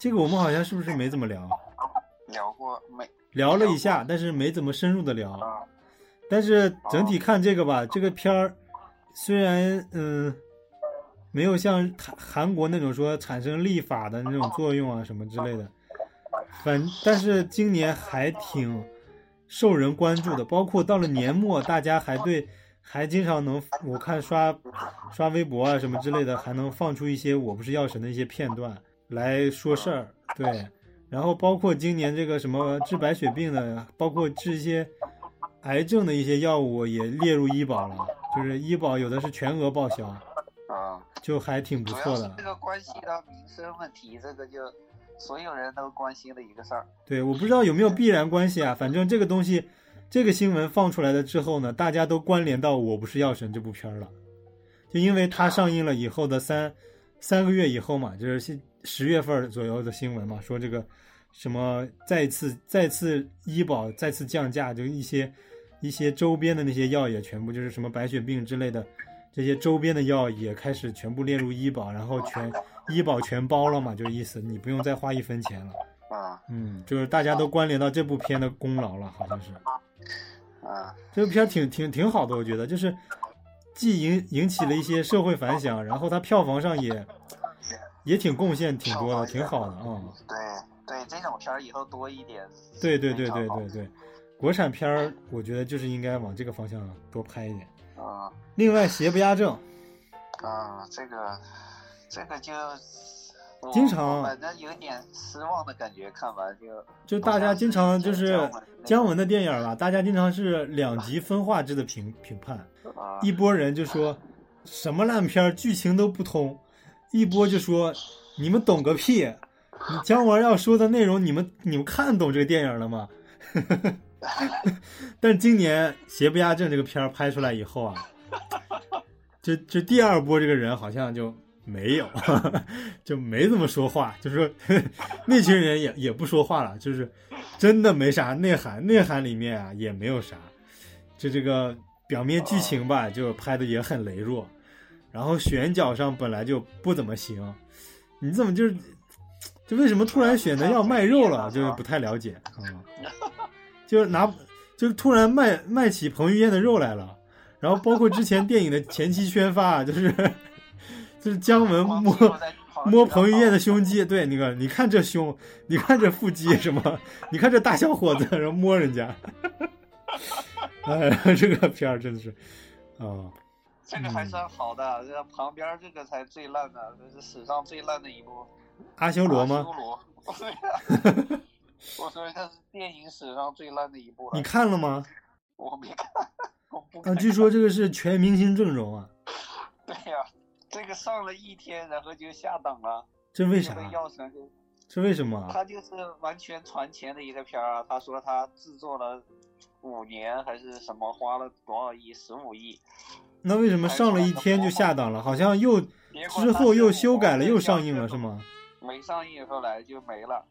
这个我们好像是不是没怎么聊？聊过没？聊了一下，但是没怎么深入的聊。啊，但是整体看这个吧，这个片儿虽然嗯没有像韩韩国那种说产生立法的那种作用啊什么之类的，反但是今年还挺受人关注的，包括到了年末，大家还对还经常能我看刷刷微博啊什么之类的，还能放出一些我不是药神的一些片段来说事儿，对。然后包括今年这个什么治白血病的，包括治一些癌症的一些药物也列入医保了，就是医保有的是全额报销，啊，就还挺不错的这。个关系到民生问题，这个就所有人都关心的一个事儿。对，我不知道有没有必然关系啊，反正这个东西，这个新闻放出来了之后呢，大家都关联到《我不是药神》这部片儿了，就因为它上映了以后的三三个月以后嘛，就是十十月份左右的新闻嘛，说这个什么再次再次医保再次降价，就一些一些周边的那些药也全部就是什么白血病之类的，这些周边的药也开始全部列入医保，然后全 医保全包了嘛，就意思你不用再花一分钱了。啊嗯，就是大家都关联到这部片的功劳了，好像是。啊，这部片挺挺挺好的，我觉得就是既引引起了一些社会反响，然后它票房上也也挺贡献挺多的，挺好的啊、对对，这种片儿以后多一点。对对对对对对，国产片儿我觉得就是应该往这个方向多拍一点。啊另外，邪不压正，啊，这个这个就我经常。反正有点失望的感觉，看完就就大家经常就是姜文的电影吧，大家经常是两极分化制的评评判，啊。一波人就说什么烂片，剧情都不通；一波就说你们懂个屁，你姜文要说的内容，你们你们看懂这个电影了吗？但今年《邪不压正》这个片儿拍出来以后啊，就就第二波这个人好像就没有，就没怎么说话，就是说那群人也也不说话了，就是真的没啥内涵，内涵里面啊也没有啥，就这个表面剧情吧，就拍的也很羸弱，然后选角上本来就不怎么行，你怎么就是就为什么突然选择要卖肉了，就是不太了解啊、嗯就是拿就是突然卖卖起彭于晏的肉来了，然后包括之前电影的前期宣发，就是就是姜文摸摸彭于晏的胸肌，对那个你看这胸，你看这腹肌什么，你看这大小伙子，然后摸人家，哎，这个片儿真的是啊。这个还算好的，这旁边这个才最烂的，这是史上最烂的一部。阿修罗吗阿？修罗，对 呀我说这是电影史上最烂的一部了。你看了吗？我没看。啊，据说这个是全明星阵容啊，对呀、这个上了一天，然后就下档了，这为啥这为什么啊？他就是完全传钱的一个片儿啊。他说他制作了五年还是什么，花了多少亿，十五亿。那为什么上了一天就下档了？好像又之后又修改了，又上映了是？吗？没上映，后来就没了，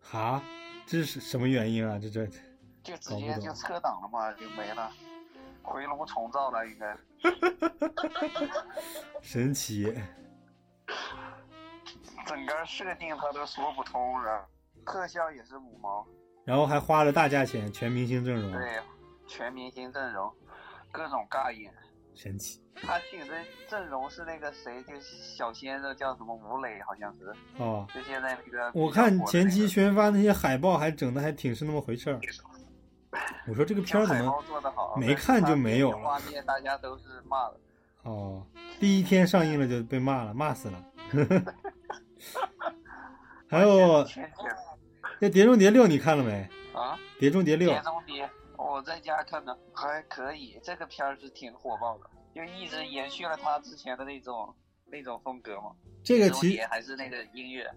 哈，这是什么原因啊？这这就直接就撤档了嘛，就没了，回炉重造了应该。神奇。整个设定他都说不通了，特效也是五毛，然后还花了大价钱，全明星阵容，对，全明星阵容，各种尬演。神奇他请的阵容是那个谁，就小鲜肉叫什么吴磊，好像是，哦。就现在那个。我看前期宣发那些海报还整的还挺是那么回事儿。我说这个片儿怎么没看就没有了画面大家都是骂的。哦，第一天上映了就被骂了，骂死了。还有那《碟中谍六》你看了没？啊，《碟中谍六碟》中谍，我在家看的还可以，这个片儿是挺火爆的，就一直延续了他之前的那种那种风格嘛。这个其碟中谍还是那个音乐，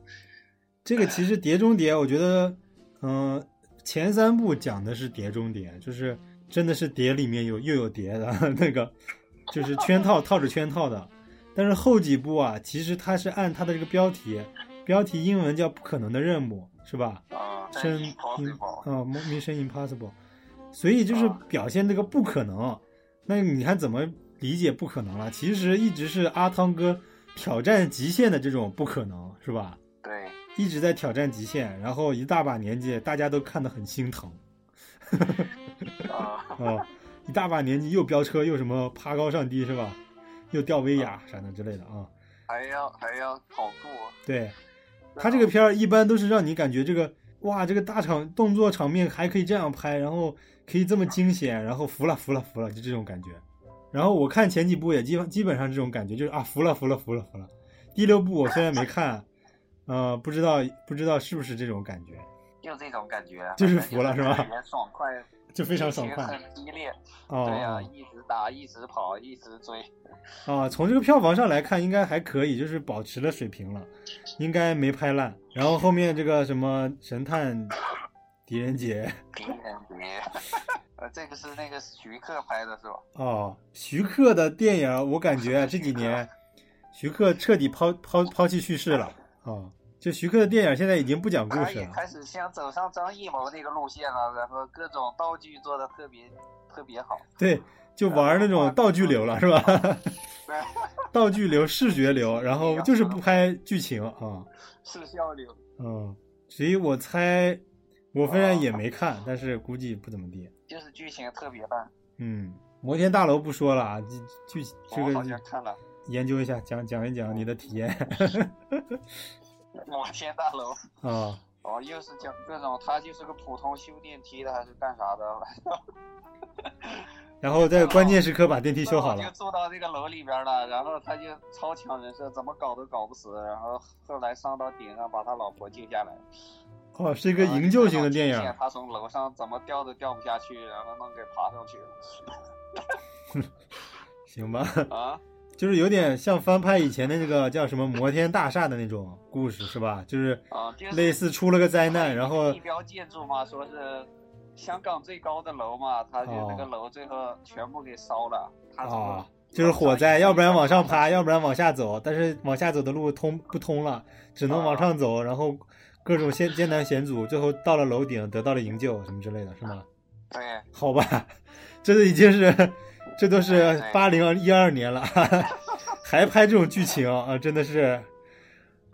这个其实《碟中谍》，我觉得，嗯、前三部讲的是碟中谍，就是真的是碟里面有又有碟的 那个，就是圈套套着圈套的。但是后几部啊，其实它是按它的这个标题，标题英文叫“不可能的任务”，是吧？啊，深 impossible，啊，Mission Impossible，所以就是表现这个不可能。那你看怎么理解不可能了？其实一直是阿汤哥挑战极限的这种不可能，是吧？对，一直在挑战极限，然后一大把年纪，大家都看得很心疼 啊，啊、一大把年纪又飙车又什么爬高上低是吧？又吊威亚啥的之类的啊。还要还要跑步，对，他这个片儿一般都是让你感觉这个哇，这个大场动作场面还可以这样拍，然后可以这么惊险，然后服了服了服了，就这种感觉。然后我看前几部也基本基本上这种感觉，就是啊服了服了服了服了。第六部我虽然没看，呃，不知道不知道是不是这种感觉，就这种感觉，就是服了是吧特别爽快，就非常爽快。很激烈，哦对呀、哦一直打，一直跑，一直追，啊，从这个票房上来看，应该还可以，就是保持了水平了，应该没拍烂。然后后面这个什么神探狄仁杰，狄仁杰，呃，这个是那个徐克拍的是吧？哦，徐克的电影，我感觉这几年 徐克彻底抛抛抛弃叙事了啊、就徐克的电影现在已经不讲故事了。开始想走上张艺谋那个路线了，然后各种道具做的特别特别好，对，就玩那种道具流了，是吧？对，道具流、视觉流，然后就是不拍剧情啊。视效流。嗯，所以我猜，我虽然也没看，但是估计不怎么地。就是剧情特别烂，嗯，摩天大楼不说了啊，剧剧这个好个像看了研究一下，讲讲一讲你的体验 摩天大楼，啊。哦，又是讲各种，他就是个普通修电梯的还是干啥的？然后在关键时刻把电梯修好了就了。住到这个楼里边了，然后他就超强人设，怎么搞都搞不死，然后后来上到顶上把他老婆救下来。哦，是一个营救型的电影他从楼上怎么掉都掉不下去，然后弄给爬上去 行吧？啊！就是有点像翻拍以前的那个叫什么摩天大厦的那种故事，是吧？就是类似出了个灾难，然后地标建筑嘛，说是香港最高的楼嘛，他就那个楼最后全部给烧了，他就是火灾，要不然往上爬，要不然往下走，但是往下走的路通不通了，只能往上走，然后各种艰艰难险阻，最后到了楼顶得到了营救什么之类的，是吗？对好吧，这都已经是，这都是八零一二年了，还拍这种剧情啊，真的是，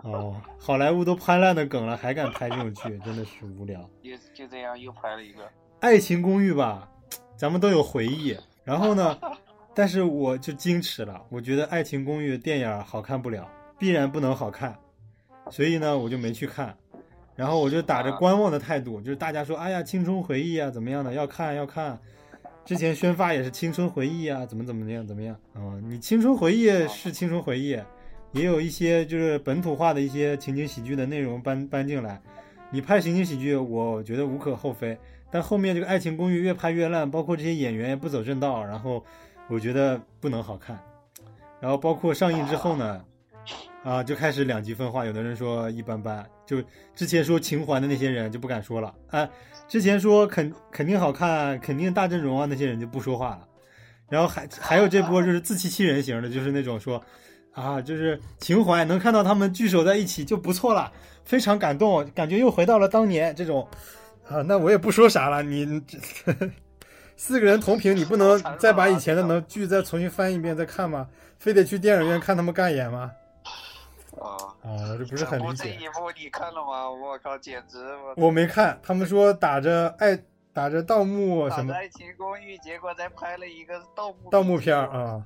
哦，好莱坞都拍烂的梗了，还敢拍这种剧，真的是无聊。就就这样又拍了一个，爱情公寓吧，咱们都有回忆。然后呢，但是我就矜持了，我觉得爱情公寓电影好看不了，必然不能好看，所以呢，我就没去看。然后我就打着观望的态度，就是大家说，哎呀，青春回忆啊，怎么样的，要看要看。之前宣发也是青春回忆啊，怎么怎么样怎么样？嗯，你青春回忆是青春回忆，也有一些就是本土化的一些情景喜剧的内容搬搬进来。你拍情景喜剧，我觉得无可厚非。但后面这个《爱情公寓》越拍越烂，包括这些演员也不走正道，然后我觉得不能好看。然后包括上映之后呢，啊，就开始两极分化，有的人说一般般，就之前说情怀的那些人就不敢说了啊，之前说肯肯定好看，肯定大阵容啊，那些人就不说话了。然后还还有这波就是自欺欺人型的，就是那种说啊，就是情怀，能看到他们聚首在一起就不错了，非常感动，感觉又回到了当年这种啊。那我也不说啥了，你呵呵 四个人同屏，你不能再把以前的能剧再重新翻一遍再看吗？非得去电影院看他们干演吗？啊，啊，这不是很理解。这一部你看了吗？我靠，简直我我没看，他们说打着爱打着盗墓什么爱情公寓，结果再拍了一个盗墓盗墓片儿啊。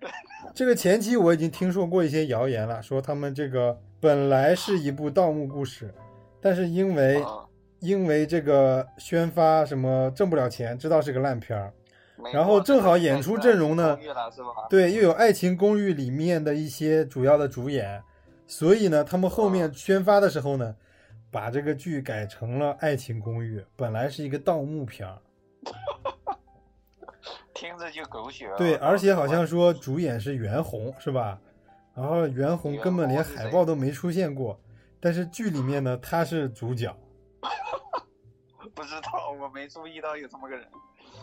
这个前期我已经听说过一些谣言了，说他们这个本来是一部盗墓故事，但是因为啊因为这个宣发什么挣不了钱，知道是个烂片儿，然后正好演出阵容呢？对，又有《爱情公寓》里面的一些主要的主演，所以呢，他们后面宣发的时候呢，把这个剧改成了《爱情公寓》，本来是一个盗墓片儿，听着就狗血。对，而且好像说主演是袁弘，是吧？然后袁弘根本连海报都没出现过，但是剧里面呢，他是主角。不知道，我没注意到有这么个人，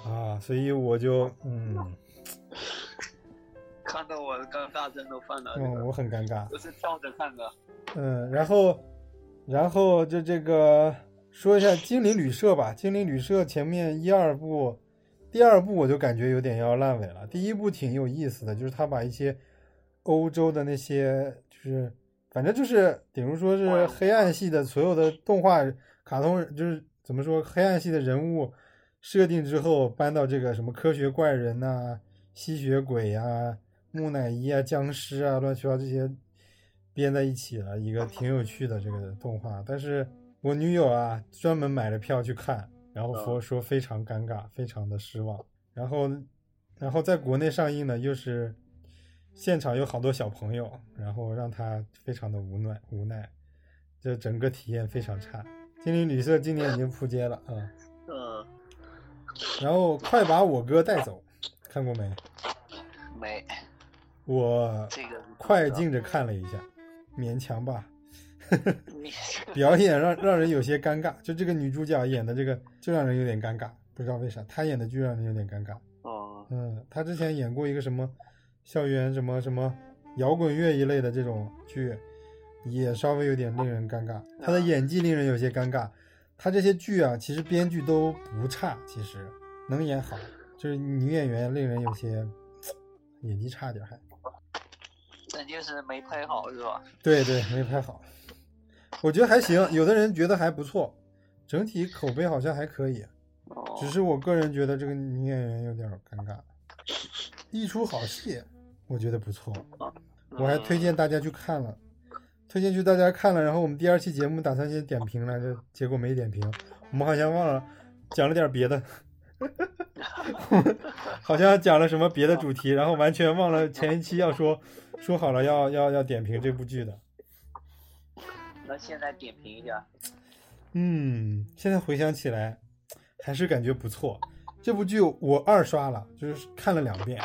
啊，所以我就嗯 看到我尴尬症都犯了。嗯，我很尴尬，我是跳着看的。嗯，然后然后就这个说一下《精灵旅社》吧，《精灵旅社》前面一二部，第二部我就感觉有点要烂尾了，第一部挺有意思的，就是他把一些欧洲的那些就是反正就是比如说是黑暗系的所有的动画卡通，就是怎么说黑暗系的人物设定之后搬到这个什么科学怪人呐、吸血鬼呀、木乃伊啊、僵尸啊，乱七八糟这些编在一起了，一个挺有趣的这个动画。但是我女友啊专门买了票去看，然后说说非常尴尬，非常的失望。然后，然后在国内上映呢，又是现场有好多小朋友，然后让她非常的无奈无奈，这整个体验非常差。精灵旅社今年已经扑街了啊、嗯，然后快把我哥带走，看过没？没我这个快进着看了一下，勉强吧。你 表演让让人有些尴尬，就这个女主角演的这个就让人有点尴尬，不知道为啥她演的剧让人有点尴尬。哦，嗯，她之前演过一个什么校园什么什么摇滚乐一类的这种剧，也稍微有点令人尴尬。她的演技令人有些尴尬。她这些剧啊，其实编剧都不差，其实能演好，就是女演员令人有些 演技差点还。那就是没拍好是吧？对对，没拍好，我觉得还行，有的人觉得还不错，整体口碑好像还可以，哦，只是我个人觉得这个女演员有点尴尬。一出好戏，我觉得不错，我还推荐大家去看了，推荐去大家看了，然后我们第二期节目打算先点评来着，结果没点评，我们好像忘了讲了点别的，好像讲了什么别的主题，然后完全忘了前一期要说说好了要要要点评这部剧的。那现在点评一下，嗯，现在回想起来，还是感觉不错。这部剧我二刷了，就是看了两遍。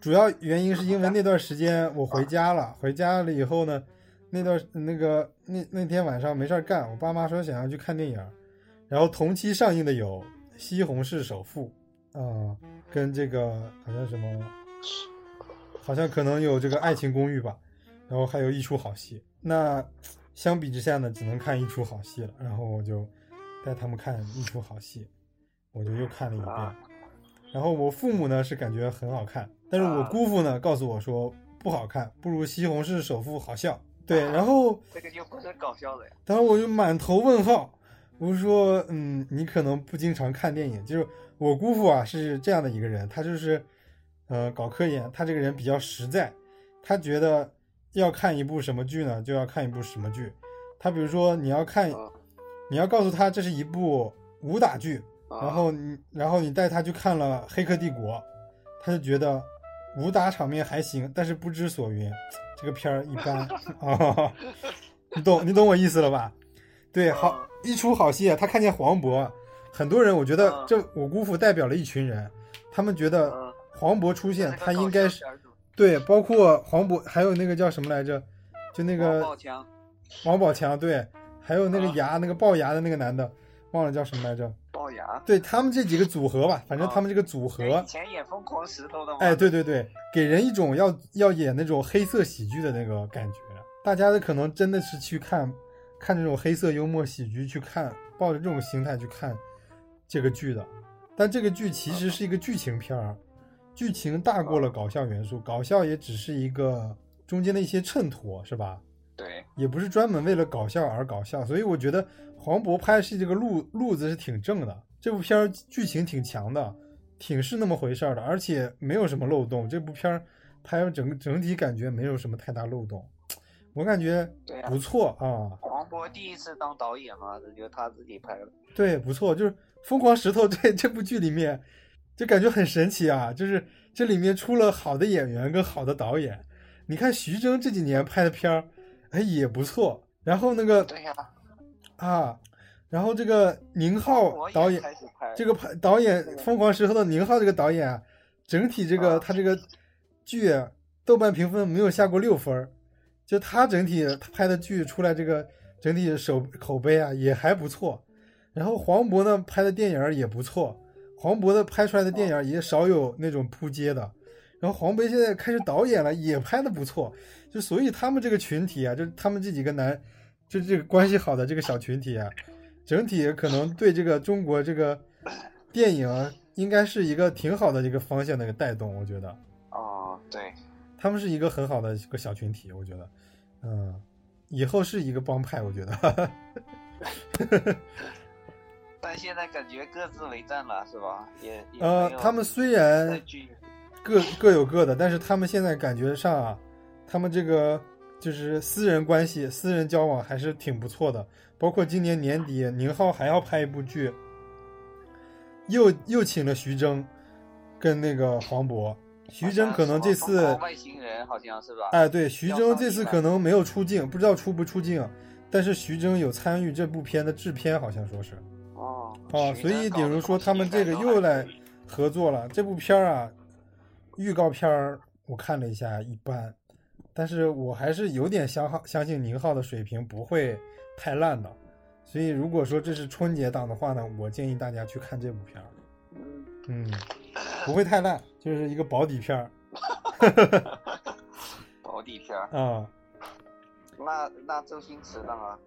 主要原因是因为那段时间我回家了，回家了以后呢，那段那个那那天晚上没事儿干，我爸妈说想要去看电影，然后同期上映的有《西红柿首富》啊、跟这个好像什么，好像可能有这个《爱情公寓》吧，然后还有一出好戏。那相比之下呢，只能看一出好戏了。然后我就带他们看一出好戏，我就又看了一遍。然后我父母呢是感觉很好看，但是我姑父呢告诉我说不好看，不如《西红柿首富》好笑。对，然后这个就不是搞笑的呀。当时我就满头问号，我说，嗯，你可能不经常看电影，就是我姑父啊是这样的一个人，他就是，呃，搞科研，他这个人比较实在，他觉得要看一部什么剧呢，就要看一部什么剧。他比如说你要看，你要告诉他这是一部武打剧，然后你然后你带他去看了《黑客帝国》，他就觉得武打场面还行，但是不知所云，这个片儿一般啊 你懂你懂我意思了吧？对，好，一出好戏，他看见黄渤，很多人我觉得嗯这我姑父代表了一群人，他们觉得嗯，黄渤出现，他应该是对，包括黄渤，还有那个叫什么来着，就那王个宝强。王宝强，对，还有那个啊。牙、那个龅牙的那个男的，忘了叫什么来着。龅牙，对他们这几个组合吧，反正啊他们这个组合，以前演疯狂石头的嘛，哎，对对对，给人一种要要演那种黑色喜剧的那个感觉。大家的可能真的是去看看这种黑色幽默喜剧，去看抱着这种心态去看这个剧的。但这个剧其实是一个剧情片儿，剧情大过了搞笑元素，搞笑也只是一个中间的一些衬托，是吧？对，也不是专门为了搞笑而搞笑，所以我觉得黄渤拍戏这个路路子是挺正的。这部片儿剧情挺强的，挺是那么回事儿的，而且没有什么漏洞。这部片儿拍整整体感觉没有什么太大漏洞，我感觉不错啊，黄渤第一次当导演嘛，这就他自己拍的，对，不错。就是《疯狂石头》这这部剧里面，就感觉很神奇啊，就是这里面出了好的演员跟好的导演。你看徐峥这几年拍的片儿，哎也不错。然后那个对呀、啊，然后这个宁浩导演，这个拍导演《疯狂石头》的宁浩这个导演啊，整体这个啊他这个剧啊豆瓣评分没有下过六分，就他整体他拍的剧出来这个整体手口碑啊也还不错。然后黄渤呢拍的电影也不错，黄渤的拍出来的电影也少有那种扑街的。然后黄渤现在开始导演了，也拍的不错，就所以他们这个群体啊，就他们这几个男，就这个关系好的这个小群体啊，整体可能对这个中国这个电影啊应该是一个挺好的一个方向的一个带动，我觉得。哦，对，他们是一个很好的一个小群体，我觉得，嗯，以后是一个帮派，我觉得，但现在感觉各自为战了，是吧？也呃他们虽然各各有各的，但是他们现在感觉上啊，他们这个就是私人关系、私人交往还是挺不错的。包括今年年底，宁浩还要拍一部剧，又又请了徐峥跟那个黄渤。徐峥可能这次外星人好像是吧？哎，对，徐峥这次可能没有出镜，不知道出不出镜，但是徐峥有参与这部片的制片，好像说是。哦，啊，所以比如说他们这个又来合作了，这部片儿啊，预告片儿我看了一下，一般，但是我还是有点相好相信宁浩的水平不会太烂的，所以如果说这是春节档的话呢，我建议大家去看这部片儿，嗯，不会太烂，就是一个保底片儿 保底片儿。啊。那那周星驰的呢？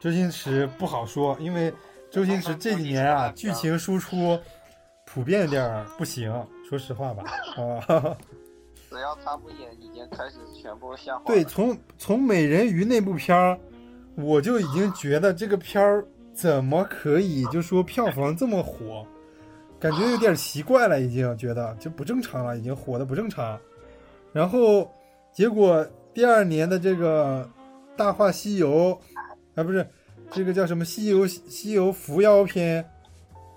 周星驰不好说，因为周星驰这几年啊，剧情输出普遍点儿不行，说实话吧，啊。只要他不演，已经开始全部下滑。对，从从美人鱼那部片儿，我就已经觉得这个片儿怎么可以就说票房这么火，感觉有点奇怪了，已经觉得就不正常了，已经火的不正常。然后结果第二年的这个《大话西游》，啊不是这个叫什么《西游西游伏妖篇》，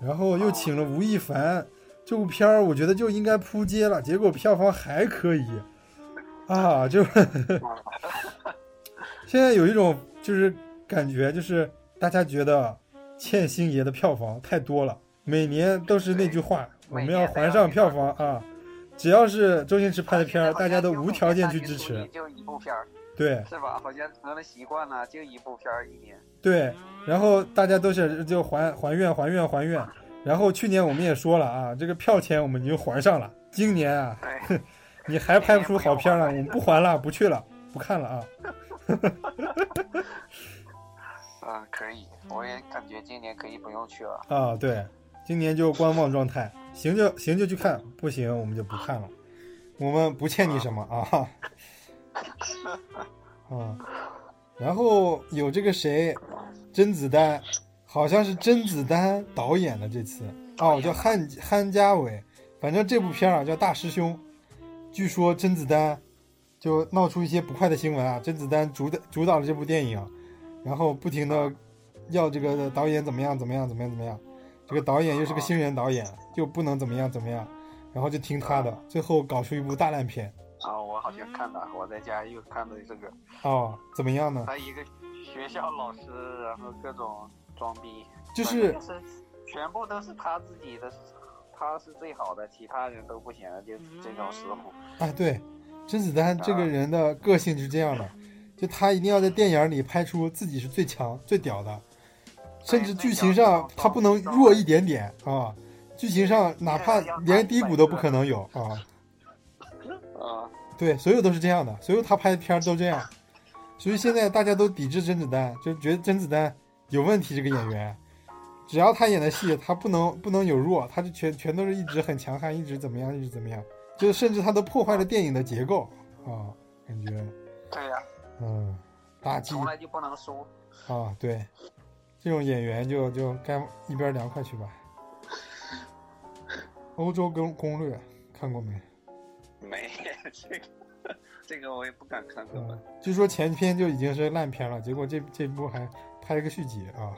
然后又请了吴亦凡。这部片儿我觉得就应该扑街了，结果票房还可以，啊，就 现在有一种就是感觉，就是大家觉得欠星爷的票房太多了，每年都是那句话，我们要还上票房啊！只要是周星驰拍的片儿，大家都无条件去支持。就一部片儿，对是吧？好像成了习惯了，就一部片儿一年。对，然后大家都是就还还愿还愿还愿。然后去年我们也说了啊，这个票钱我们已经还上了。今年啊，对，你还拍不出好片了，我们不还了，不去了，不看了啊。嗯，可以，我也感觉今年可以不用去了。啊，对，今年就观望状态，行就行就去看，不行我们就不看了。我们不欠你什么啊。啊，然后有这个谁，甄子丹，好像是甄子丹导演的这次。哦，叫汉汉家伟，反正这部片儿啊叫《大师兄》，据说甄子丹就闹出一些不快的新闻啊，甄子丹主导主导了这部电影，然后不停的要这个导演怎么样怎么样怎么样怎么样，这个导演又是个新人导演，就不能怎么样怎么样，然后就听他的，最后搞出一部大烂片。啊，我好像看了，我在家又看了这个，哦，怎么样呢？他一个学校老师，然后各种装逼，就是是全部都是他自己的，他是最好的，其他人都不行，就这种师傅。哎，对，甄子丹这个人的个性是这样的，就他一定要在电影里拍出自己是最强、最屌的，甚至剧情上他不能弱一点点啊，剧情上哪怕连低谷都不可能有啊。啊，对，所有都是这样的，所有他拍的片儿都这样，所以现在大家都抵制甄子丹，就觉得甄子丹有问题。这个演员，只要他演的戏，他不能不能有弱，他就全全都是一直很强悍，一直怎么样，一直怎么样，就甚至他都破坏了电影的结构啊，感觉对呀、嗯，打击从来就不能输。啊，对，这种演员就就该一边凉快去吧。欧洲攻攻略看过没？没这个，这个我也不敢看，根嗯本。，据说前篇就已经是烂片了，结果这这部还拍了个续集啊。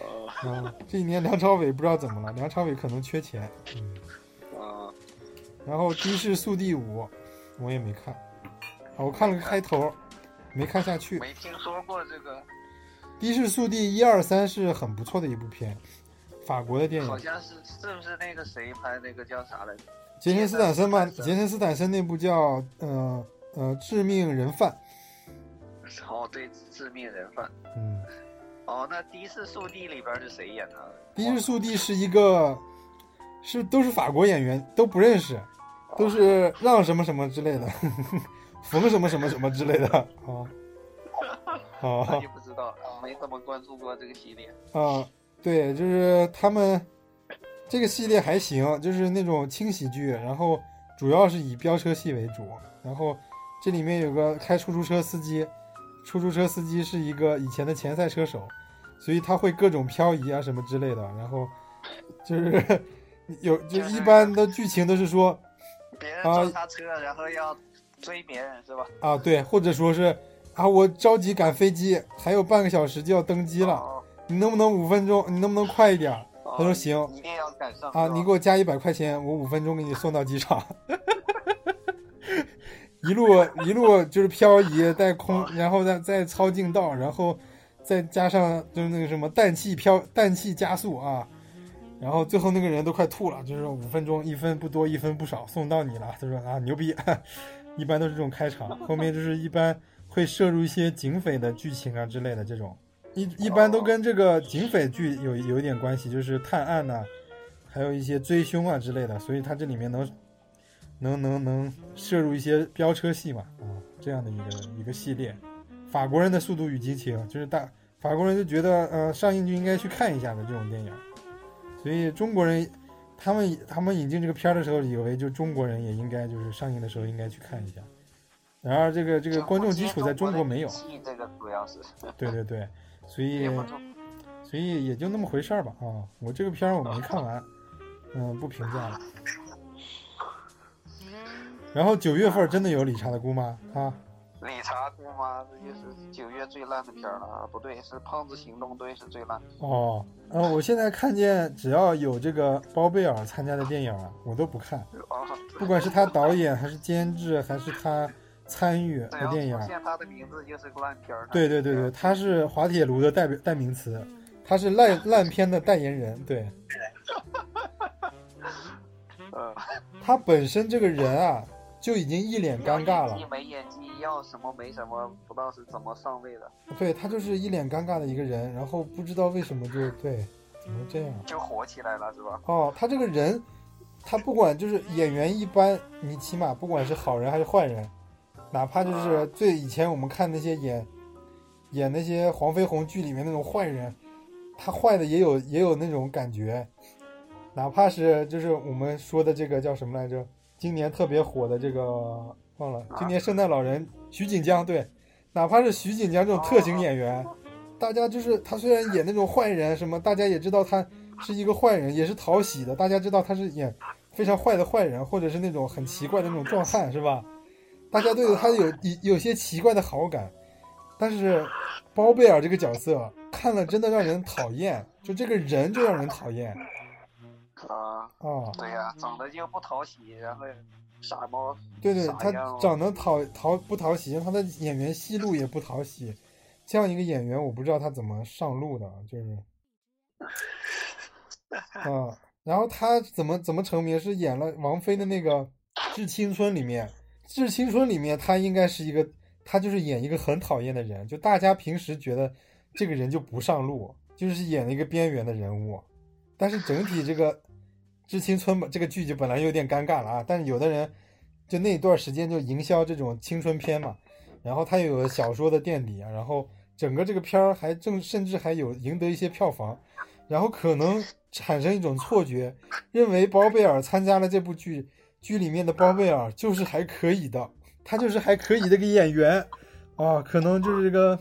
哦啊，这一年梁朝伟不知道怎么了，梁朝伟可能缺钱。嗯，啊，然后《的士速递五》我也没看，啊，我看了个开头，没看下去。《没听说过这个，的士速递》一二三是很不错的一部片，法国的电影好，像是是不是那个谁拍那个叫啥来着？杰森斯坦森吧，杰森斯坦森那部叫呃呃致命人犯，哦，对，致命人犯。嗯，哦，那《的士速递》里边是谁演的？的士速递是一个是都是法国演员，都不认识，都是让什么什么之类的，冯什么什么什么之类的啊 那啊就不知道，没怎么关注过这个系列。啊！对，就是他们这个系列还行，就是那种轻喜剧，然后主要是以飙车戏为主，然后这里面有个开出租车司机，出租车司机是一个以前的前赛车手，所以他会各种漂移啊什么之类的，然后就是 有就一般的剧情都是说别人啊撞他车，然后要追别人是吧？啊对，或者说是啊我着急赶飞机，还有半个小时就要登机了，哦，你能不能五分钟？你能不能快一点他说行一定要赶上啊，你给我加一百块钱，我五分钟给你送到机场。一路 一路就是漂移带空，然后再再超近道，然后再加上就是那个什么氮气飘氮气加速啊，然后最后那个人都快吐了，就是五分钟一分不多一分不少送到你了。他说啊牛逼，一般都是这种开场，后面就是一般会摄入一些警匪的剧情啊之类的这种，一一般都跟这个警匪剧有有一点关系，就是探案呐、还有一些追凶啊之类的，所以它这里面能能能能摄入一些飙车戏嘛，啊，这样的一个一个系列。法国人的《速度与激情》就是大法国人就觉得呃上映就应该去看一下的这种电影，所以中国人他们他们引进这个片儿的时候，以为就中国人也应该就是上映的时候应该去看一下。然而这个这个观众基础在中国没有，这个主要是对对 对，所以。所以也就那么回事儿吧啊！我这个片儿我没看完，嗯，不评价了。然后九月份真的有理查的姑妈啊，理查姑妈，这就是九月最烂的片儿了啊！不对，是《胖子行动队》是最烂。哦，呃，我现在看见只要有这个包贝尔参加的电影啊，我都不看，哦，不管是他导演还是监制还是他参与的电影他的名字就是个烂片儿。对对对对，他是滑铁卢的代表代名词，他是烂烂片的代言人，对。呃，他本身这个人啊，就已经一脸尴尬了。没演技，要什么没什么，不知道是怎么上位的，对他就是一脸尴尬的一个人，然后不知道为什么就对，怎么这样？就火起来了是吧？哦，他这个人，他不管就是演员一般，你起码不管是好人还是坏人，哪怕就是最以前我们看那些演演那些黄飞鸿剧里面那种坏人，他坏的也有也有那种感觉，哪怕是就是我们说的这个叫什么来着？今年特别火的这个忘了，今年圣诞老人徐锦江对，哪怕是徐锦江这种特型演员，大家就是他虽然演那种坏人什么，大家也知道他是一个坏人，也是讨喜的，大家知道他是演非常坏的坏人，或者是那种很奇怪的那种壮汉，是吧？大家对他有有有些奇怪的好感，但是包贝尔这个角色看了真的让人讨厌，就这个人就让人讨厌啊，啊！对呀、长得就不讨喜，然后傻猫。对对，他长得讨讨不讨喜，他的演员戏路也不讨喜，这样一个演员，我不知道他怎么上路的，就是，啊，然后他怎么怎么成名？是演了王菲的那个《致青春》里面，《致青春》里面他应该是一个，他就是演一个很讨厌的人，就大家平时觉得这个人就不上路，就是演了一个边缘的人物，但是整体这个《致青春》吧，这个剧就本来有点尴尬了啊，但是有的人就那一段时间就营销这种青春片嘛，然后他又有小说的垫底啊，然后整个这个片儿还正甚至还有赢得一些票房，然后可能产生一种错觉，认为包贝尔参加了这部剧，剧里面的包贝尔就是还可以的，他就是还可以的一个演员啊，可能就是这个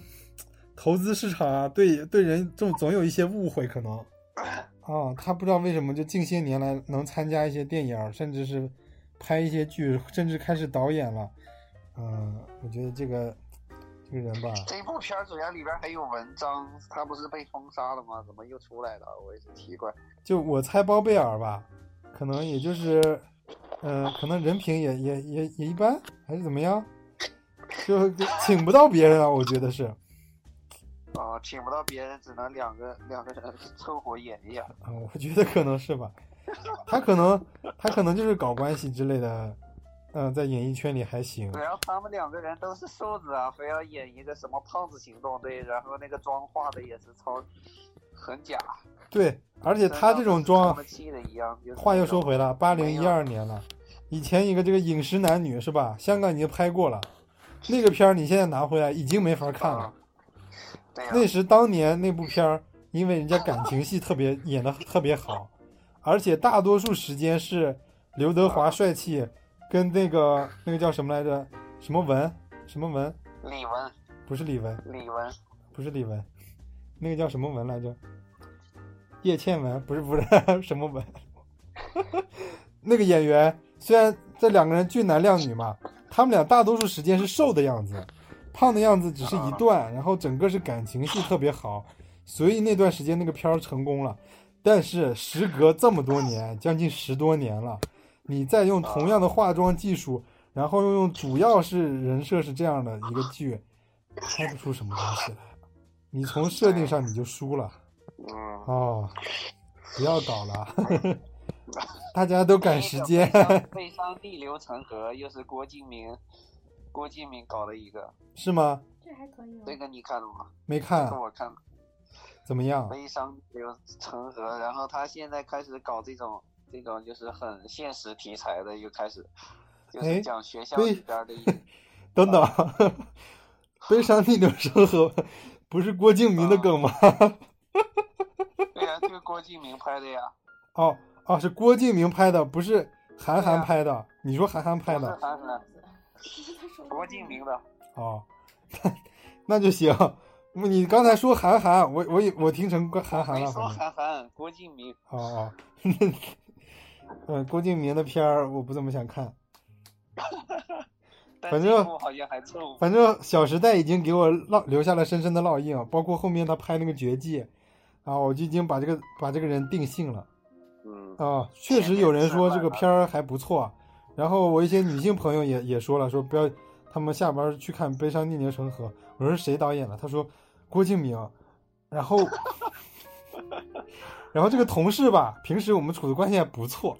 投资市场啊，对对人总总有一些误会可能啊，他不知道为什么就近些年来能参加一些电影，甚至是拍一些剧，甚至开始导演了，嗯，我觉得这个这个人吧，这部片儿主要里边还有文章，他不是被封杀了吗？怎么又出来了？我也是奇怪。就我猜包贝尔吧，可能也就是，嗯、可能人品也也也也一般，还是怎么样，就请不到别人啊，我觉得是 啊，请不到别人，只能两个两个人凑合演一演。啊，我觉得可能是吧，他可能他可能就是搞关系之类的，嗯、在演艺圈里还行，主要他们两个人都是瘦子啊，非要演一个什么胖子行动队，然后那个妆化的也是超很假，对，而且他这种妆话又说回了，八零一二年了，以前一个这个饮食男女是吧？香港已经拍过了，那个片儿你现在拿回来已经没法看了。那时当年那部片儿，因为人家感情戏特别演的特别好，而且大多数时间是刘德华帅气跟那个那个叫什么来着？什么文？什么文？李文，不是李文，李文，不是李文，那个叫什么文来着？叶倩文？不是不是 什么文？那个演员虽然这两个人俊男靓女嘛，他们俩大多数时间是瘦的样子，胖的样子只是一段，然后整个是感情戏特别好，所以那段时间那个片儿成功了。但是时隔这么多年，将近十多年了，你再用同样的化妆技术，然后又用主要是人设是这样的一个剧，拍不出什么东西来。你从设定上你就输了嗯，哦，不要搞了，大家都赶时间。悲伤逆流成河，又是郭敬明，郭敬明搞的一个，是吗？这还可以哦。这个你看了吗？没看这个我看了。怎么样？悲伤逆流成河，然后他现在开始搞这种这种就是很现实题材的，又开始就哎是讲学校里边的一 等等，悲伤逆流成河不是郭敬明的梗吗？对呀、就是郭敬明拍的呀，哦哦，是郭敬明拍的，不是韩寒拍的。你说韩寒拍不是的韩寒，他说郭敬明的，哦，那 那就行。你刚才说韩寒，我我以我听成郭韩寒了，没说。韩寒，郭敬明。哦哦，嗯，郭敬明的片儿我不怎么想看。但反正好像还凑合。反正《小时代》已经给我烙留下了深深的烙印，包括后面他拍那个《绝技》，啊，我就已经把这个把这个人定性了。嗯，啊，确实有人说这个片儿还不错，然后我一些女性朋友也也说了，说不要他们下班去看《悲伤逆流成河》，我说谁导演的？他说郭敬明，然后 然后这个同事吧，平时我们处的关系还不错，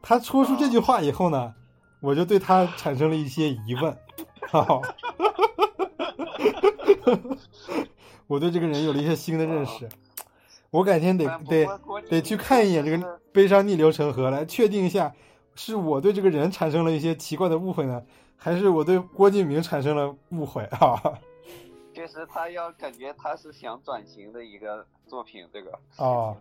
他说出这句话以后呢，我就对他产生了一些疑问，哈，我对这个人有了一些新的认识，我改天得得得去看一眼这个悲伤逆流成河，来确定一下，是我对这个人产生了一些奇怪的误会呢，还是我对郭敬明产生了误会啊？确实他要感觉他是想转型的一个作品，这个哦。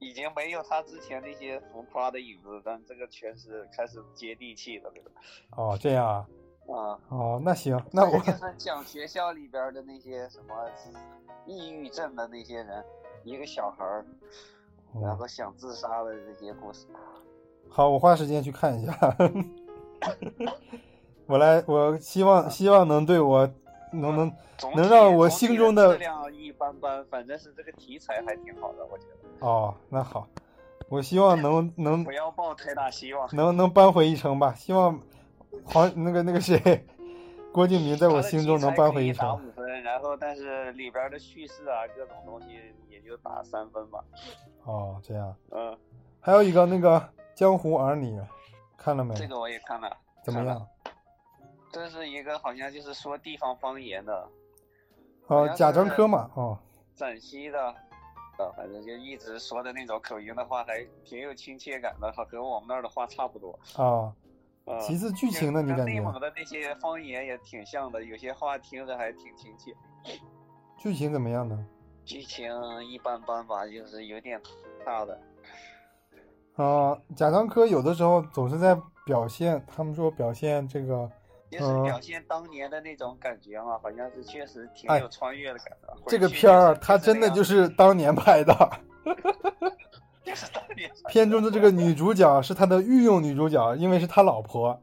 已经没有他之前那些浮夸的影子，但这个全是开始接地气的这个。哦，这样啊？啊，哦，那行，那我就是讲学校里边的那些什么抑郁症的那些人，一个小孩儿，然后想自杀的这些故事。好，我花时间去看一下。我来，我希望希望能对我能能能让我心中的质量一般般，反正是这个题材还挺好的，我觉得。哦，那好，我希望能 能不要抱太大希望。能能扳回一城吧。希望黄那个那个谁，郭敬明在我心中能扳回一城。五分，然然后但是里边的叙事啊，各种东西也就打三分吧。哦，这样。嗯，还有一个那个《江湖儿女》，看了没？这个我也看了。怎么样？这是一个好像就是说地方方言的，哦，贾樟柯嘛，哦，陕西的，呃，反正就一直说的那种口音的话，还挺有亲切感的，和和我们那儿的话差不多。啊。呃其次，剧情呢？你感觉？跟内蒙的那些方言也挺像的，有些话听着还挺亲切。剧情怎么样呢？剧情一般般吧，就是有点大的。啊，贾樟柯有的时候总是在表现，他们说表现这个，就是表现当年的那种感觉嘛，好像是确实挺有穿越的感觉。哎这个片儿，他真的 就是当年拍的。就是当年。片中的这个女主角是他的御用女主角，因为是他老婆。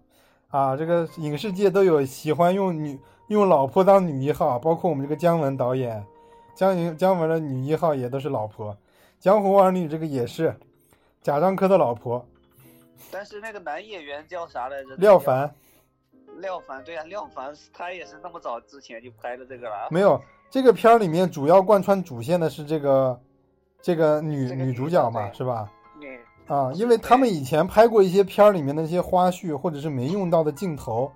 啊，这个影视界都有喜欢用女用老婆当女一号，包括我们这个姜文导演，姜姜文的女一号也都是老婆。江湖儿女这个也是贾樟柯的老婆。但是那个男演员叫啥来着？廖凡。廖凡，对啊，廖凡他也是那么早之前就拍的这个了。没有，这个片儿里面主要贯穿主线的是这个这个女、这个、女主角嘛，是吧？对。啊，因为他们以前拍过一些片儿里面的一些花絮，或者是没用到的镜头，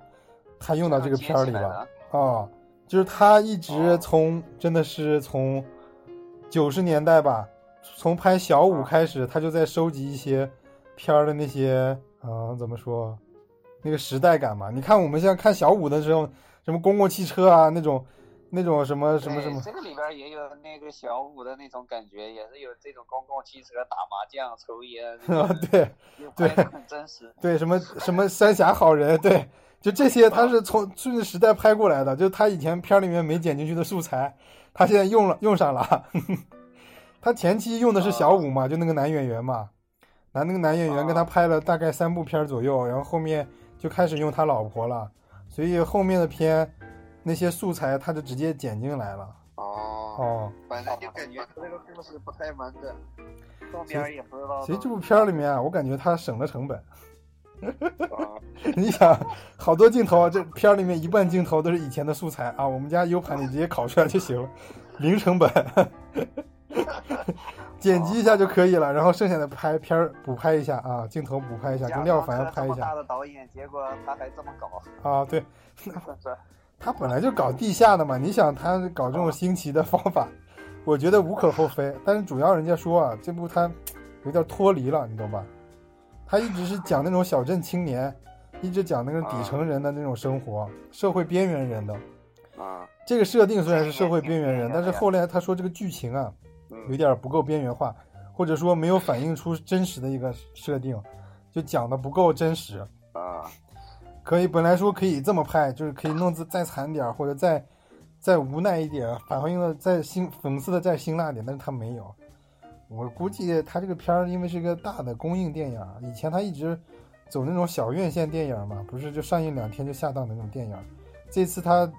他用到这个片儿里了。啊，就是他一直从、哦、真的是从九十年代吧，从拍小五开始，他就在收集一些片儿的那些，嗯、呃，怎么说，那个时代感嘛。你看我们现在看小五的时候，什么公共汽车啊那种。那种什么什么什么，这个里边也有那个小五的那种感觉，也是有这种公共汽车打麻将、抽烟 啊，对，对，很真实。对，什么什么三峡好人，对，就这些，他是从顺着时代拍过来的，就他以前片里面没剪进去的素材，他现在用了用上了。他前期用的是小五嘛，就那个男演员嘛，男那个男演员跟他拍了大概三部片左右，然后后面就开始用他老婆了，所以后面的片。那些素材他就直接剪进来了。哦哦，反正就感觉他这个故事不太完整，后边也不知道。其实这部片里面啊，我感觉他省了成本。你想，好多镜头，这片里面一半镜头都是以前的素材啊，我们家 U 盘里直接拷出来就行了，零成本，剪辑一下就可以了，然后剩下的拍片儿补拍一下啊，镜头补拍一下，跟廖凡拍一下。大的导演，结果他还这么搞啊？对。他本来就搞地下的嘛，你想他搞这种新奇的方法，我觉得无可厚非。但是主要人家说啊，这部他有点脱离了，你懂吧？他一直是讲那种小镇青年，一直讲那个底层人的那种生活，社会边缘人的。啊，这个设定虽然是社会边缘人，但是后来他说这个剧情啊，有点不够边缘化，或者说没有反映出真实的一个设定，就讲的不够真实。啊。可以，本来说可以这么拍，就是可以弄得再惨点或者再再无奈一点，反映的再辛讽刺的再辛辣点，但是他没有。我估计他这个片儿，因为是个大的公映电影，以前他一直走那种小院线电影嘛，不是就上映两天就下档的那种电影。这次他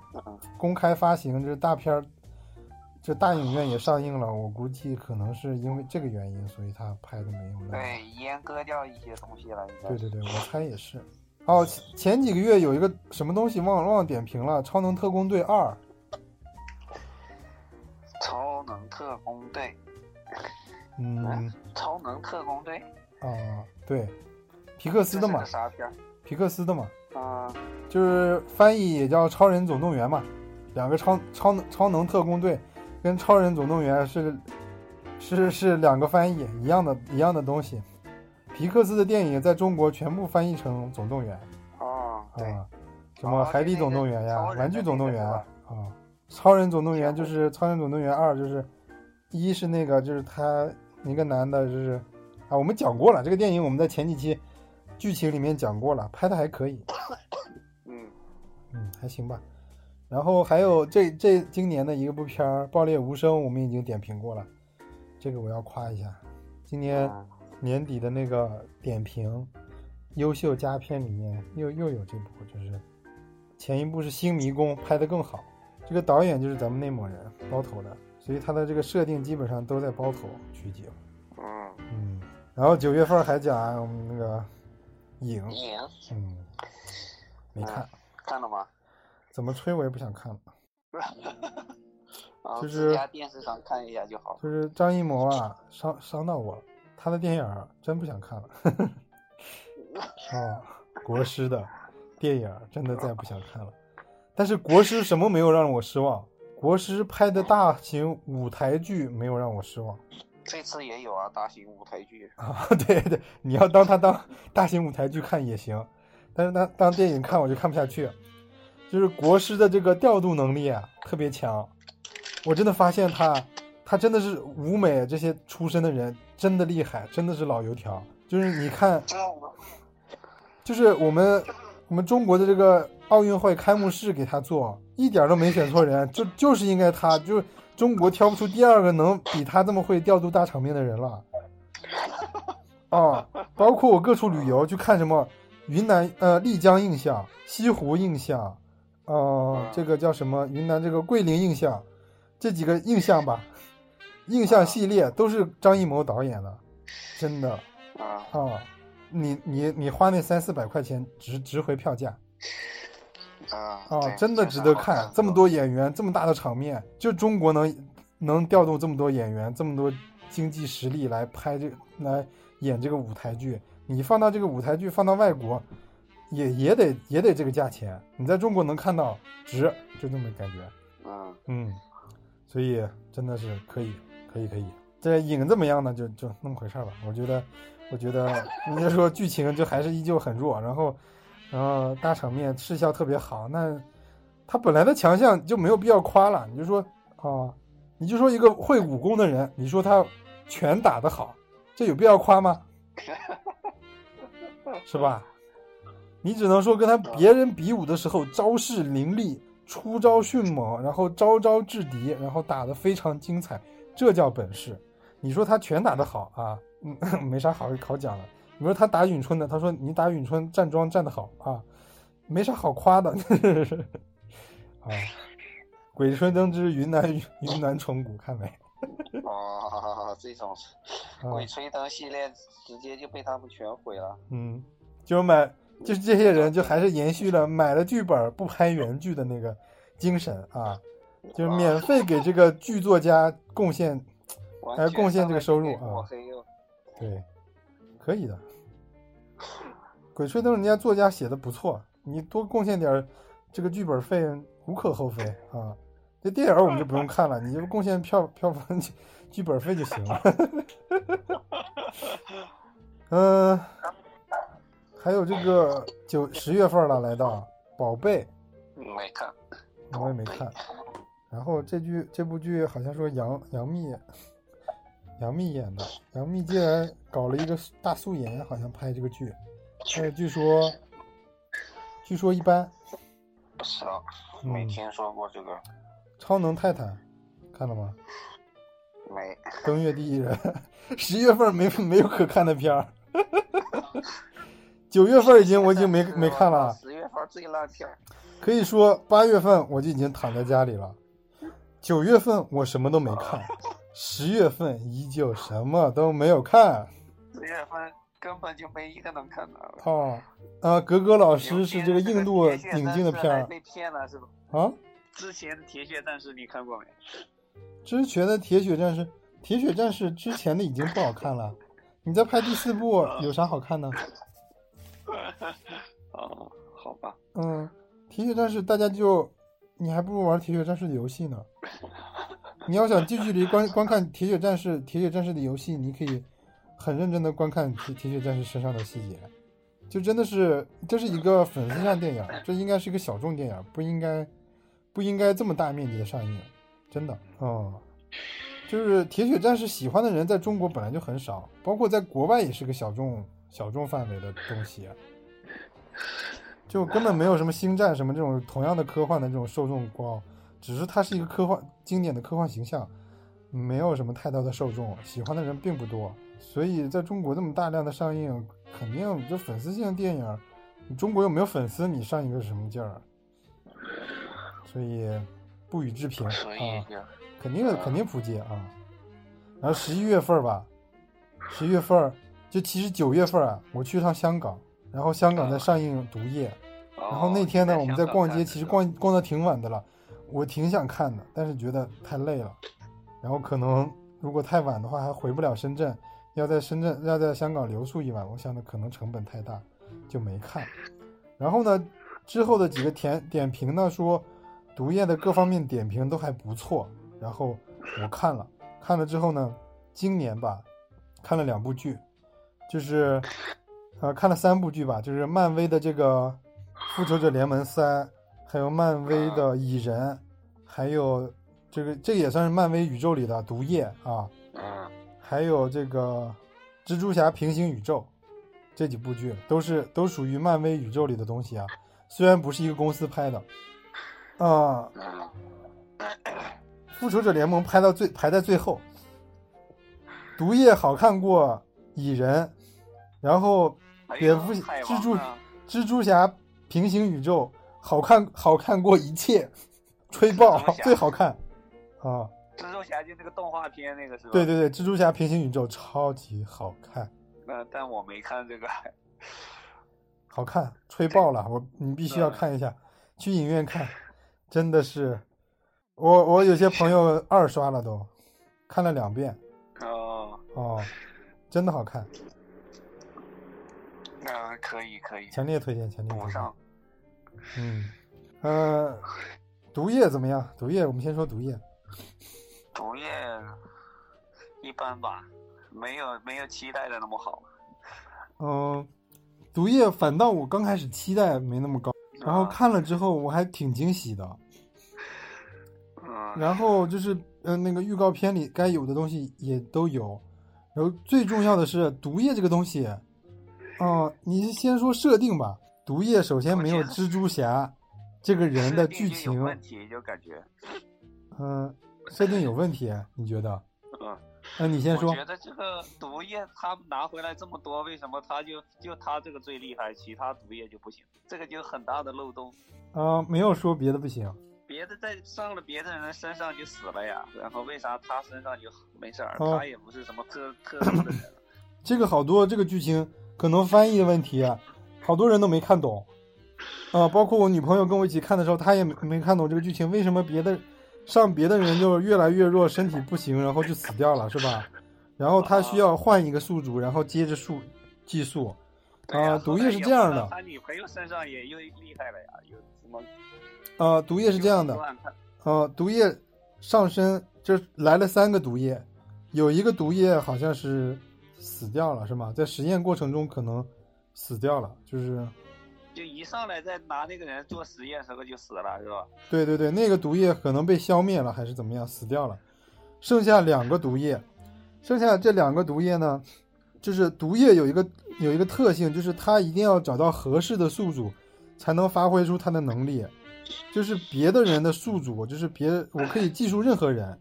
公开发行，这大片儿，这大影院也上映了，我估计可能是因为这个原因，所以他拍的没有那对阉割掉一些东西了。对对对，我猜也是。哦，前几个月有一个什么东西忘忘点评了，《超能特工队二》。超能特工队。嗯。超能特工队。啊，对，皮克斯的嘛。啥片？皮克斯的嘛。啊。就是翻译也叫《超人总动员》嘛，两个超超能超能特工队，跟《超人总动员》是是是两个翻译，一样的一样的东西。皮克斯的电影在中国全部翻译成《总动员》哦，对，什么《海底总动员》呀，《玩具总动员》啊，啊，《超人总动员》就是《超人总动员二》，就是一是那个就是他一个男的，就是啊，我们讲过了这个电影，我们在前几期剧情里面讲过了，拍的还可以，嗯嗯，还行吧。然后还有这这今年的一个部片《爆裂无声》，我们已经点评过了，这个我要夸一下，今年。年底的那个点评，优秀佳片里面又又有这部，就是前一部是《新迷宫》拍的更好，这个导演就是咱们内蒙人包头的，所以他的这个设定基本上都在包头取景。嗯嗯，然后九月份还讲我们那个影影，嗯，没看，看了吗？怎么吹我也不想看了。啊，就是电视上看一下就好。就是张艺谋啊，伤伤到我了，他的电影儿真不想看了。啊，国师的电影儿真的再不想看了。但是国师什么没有让我失望？国师拍的大型舞台剧没有让我失望 这次也有啊，大型舞台剧。啊！对对，你要当他当大型舞台剧看也行，但是他当电影看我就看不下去。就是国师的这个调度能力啊特别强，我真的发现他，他真的是舞美这些出身的人真的厉害，真的是老油条。就是你看，就是我们我们中国的这个奥运会开幕式给他做，一点都没选错人，就就是应该他，就是中国挑不出第二个能比他这么会调度大场面的人了。啊，包括我各处旅游去看什么云南呃丽江印象、西湖印象，呃这个叫什么云南这个桂林印象，这几个印象吧，印象系列都是张艺谋导演的，真的。啊，啊，你你你花那三四百块钱值值回票价啊啊，真的值得看。这么多演员，这么大的场面，就中国能能调动这么多演员，这么多经济实力来拍这来演这个舞台剧，你放到这个舞台剧放到外国，也也得也得这个价钱。你在中国能看到值，就这么感觉。嗯，嗯，所以真的是可以，可以，可以。这影怎么样呢？就就那么回事儿吧。我觉得，我觉得，你就说剧情就还是依旧很弱，然后，然后大场面视效特别好，那他本来的强项就没有必要夸了。你就说啊，你就说一个会武功的人，你说他拳打得好，这有必要夸吗？是吧？你只能说跟他别人比武的时候招式凌厉，出招迅猛，然后招招制敌，然后打得非常精彩，这叫本事。你说他拳打得好啊，嗯，没啥好好讲了。你说他打咏春的，他说你打咏春站桩站得好啊，没啥好夸的。啊，《鬼吹灯之云南云南虫谷》看没？哦，这种啊鬼吹灯系列直接就被他们全毁了。嗯，就是买，就是这些人就还是延续了买了剧本不拍原剧的那个精神啊，就是免费给这个剧作家贡献，还贡献这个收入啊对，可以的。鬼吹灯人家作家写的不错，你多贡献点这个剧本费无可厚非啊。这电影我们就不用看了，你就贡献票票房剧本费就行了。嗯、还有这个九十月份了，来到宝贝，没看。我也没看。然后这剧这部剧好像说杨杨幂，杨幂演的。杨幂竟然搞了一个大素颜，好像拍这个剧，但是据说，据说一般。不知道，没嗯听说过这个，超能泰坦看了吗？没。登月第一人，十月份没没有可看的片儿，九月份已经我已经没没看了。十月份最烂片儿，可以说八月份我就已经躺在家里了，九月份我什么都没看，十月份依旧什么都没有看。十月份根本就没一个能看的。哦，啊，格格老师是这个印度引进的片儿被骗了是吧？啊。之前的《铁血战士》你看过没？之前的《铁血战士》，《铁血战士》之前的已经不好看了，你在拍第四部有啥好看的？哦，好吧。嗯，铁血战士大家就，你还不如玩铁血战士的游戏呢。你要想近距离观观看铁血战士、铁血战士的游戏，你可以很认真的观看铁铁血战士身上的细节，就真的是这是一个粉丝向电影，这应该是一个小众电影，不应该不应该这么大面积的上映，真的哦。就是铁血战士喜欢的人在中国本来就很少，包括在国外也是个小众小众范围的东西。就根本没有什么星战什么这种同样的科幻的这种受众高，只是它是一个科幻经典的科幻形象，没有什么太大的受众，喜欢的人并不多。所以在中国这么大量的上映，肯定就粉丝性电影，你中国又没有粉丝，你上一个什么劲儿啊？所以不予置评啊，肯定肯定扑街啊。然后十一月份吧，十一月份就其实九月份啊，我去趟香港，然后香港在上映《毒液》，然后那天呢，我们在逛街，其实逛逛的挺晚的了。我挺想看的，但是觉得太累了，然后可能如果太晚的话还回不了深圳，要在深圳要在香港留宿一晚，我想的可能成本太大，就没看。然后呢，之后的几个点点评呢说，毒液的各方面点评都还不错，然后我看了，看了之后呢，今年吧，看了两部剧，就是，呃，看了三部剧吧，就是漫威的这个《复仇者联盟三》，还有漫威的《蚁人》，还有这个这个也算是漫威宇宙里的毒液啊，嗯，还有这个蜘蛛侠平行宇宙这几部剧都是都属于漫威宇宙里的东西啊，虽然不是一个公司拍的，啊、复仇者联盟拍到最排在最后，毒液好看过蚁人，然后蝙蝠蜘蛛蜘蛛侠平行宇宙好看好看过一切，吹爆最好看啊！蜘蛛侠就那个动画片那个是吧？对对对，蜘蛛侠平行宇宙超级好看，那但我没看这个。好看，吹爆了！我你必须要看一下，去影院看，真的是，我我有些朋友二刷了都，看了两遍哦，哦，真的好看，那可以可以，强烈推荐，强烈推荐。嗯，呃，毒液怎么样？毒液，我们先说毒液。毒液一般吧，没有没有期待的那么好。嗯、毒液反倒我刚开始期待没那么高，然后啊看了之后我还挺惊喜的。嗯，然后就是呃那个预告片里该有的东西也都有，然后最重要的是毒液这个东西，哦、你先说设定吧。毒液首先没有蜘蛛侠这个人的剧情有，问题，就感觉。嗯、设定有问题，你觉得？嗯，那你先说我。觉得这个毒液他拿回来这么多，为什么他就就他这个最厉害，其他毒液就不行？这个就很大的漏洞。啊、没有说别的不行。别的在上了别的人身上就死了呀，然后为啥他身上就没事儿？哦他也不是什么特特殊的人。这个好多这个剧情可能翻译的问题，好多人都没看懂。啊、包括我女朋友跟我一起看的时候，她也没没看懂这个剧情，为什么别的上别的人就越来越弱，身体不行，然后就死掉了，是吧？然后他需要换一个宿主，然后接着宿寄宿。啊毒液是这样的他女朋友身上也又厉害了呀，有什么？啊、毒液是这样的，乱看呃，毒液上身就来了三个毒液，有一个毒液好像是死掉了，是吗？在实验过程中可能死掉了，就是就一上来在拿那个人做实验时候就死了，是吧？对对对，那个毒液可能被消灭了，还是怎么样，死掉了。剩下两个毒液，剩下这两个毒液呢，就是毒液有一个有一个特性，就是它一定要找到合适的宿主，才能发挥出它的能力。就是别的人的宿主，就是别我可以记住任何人，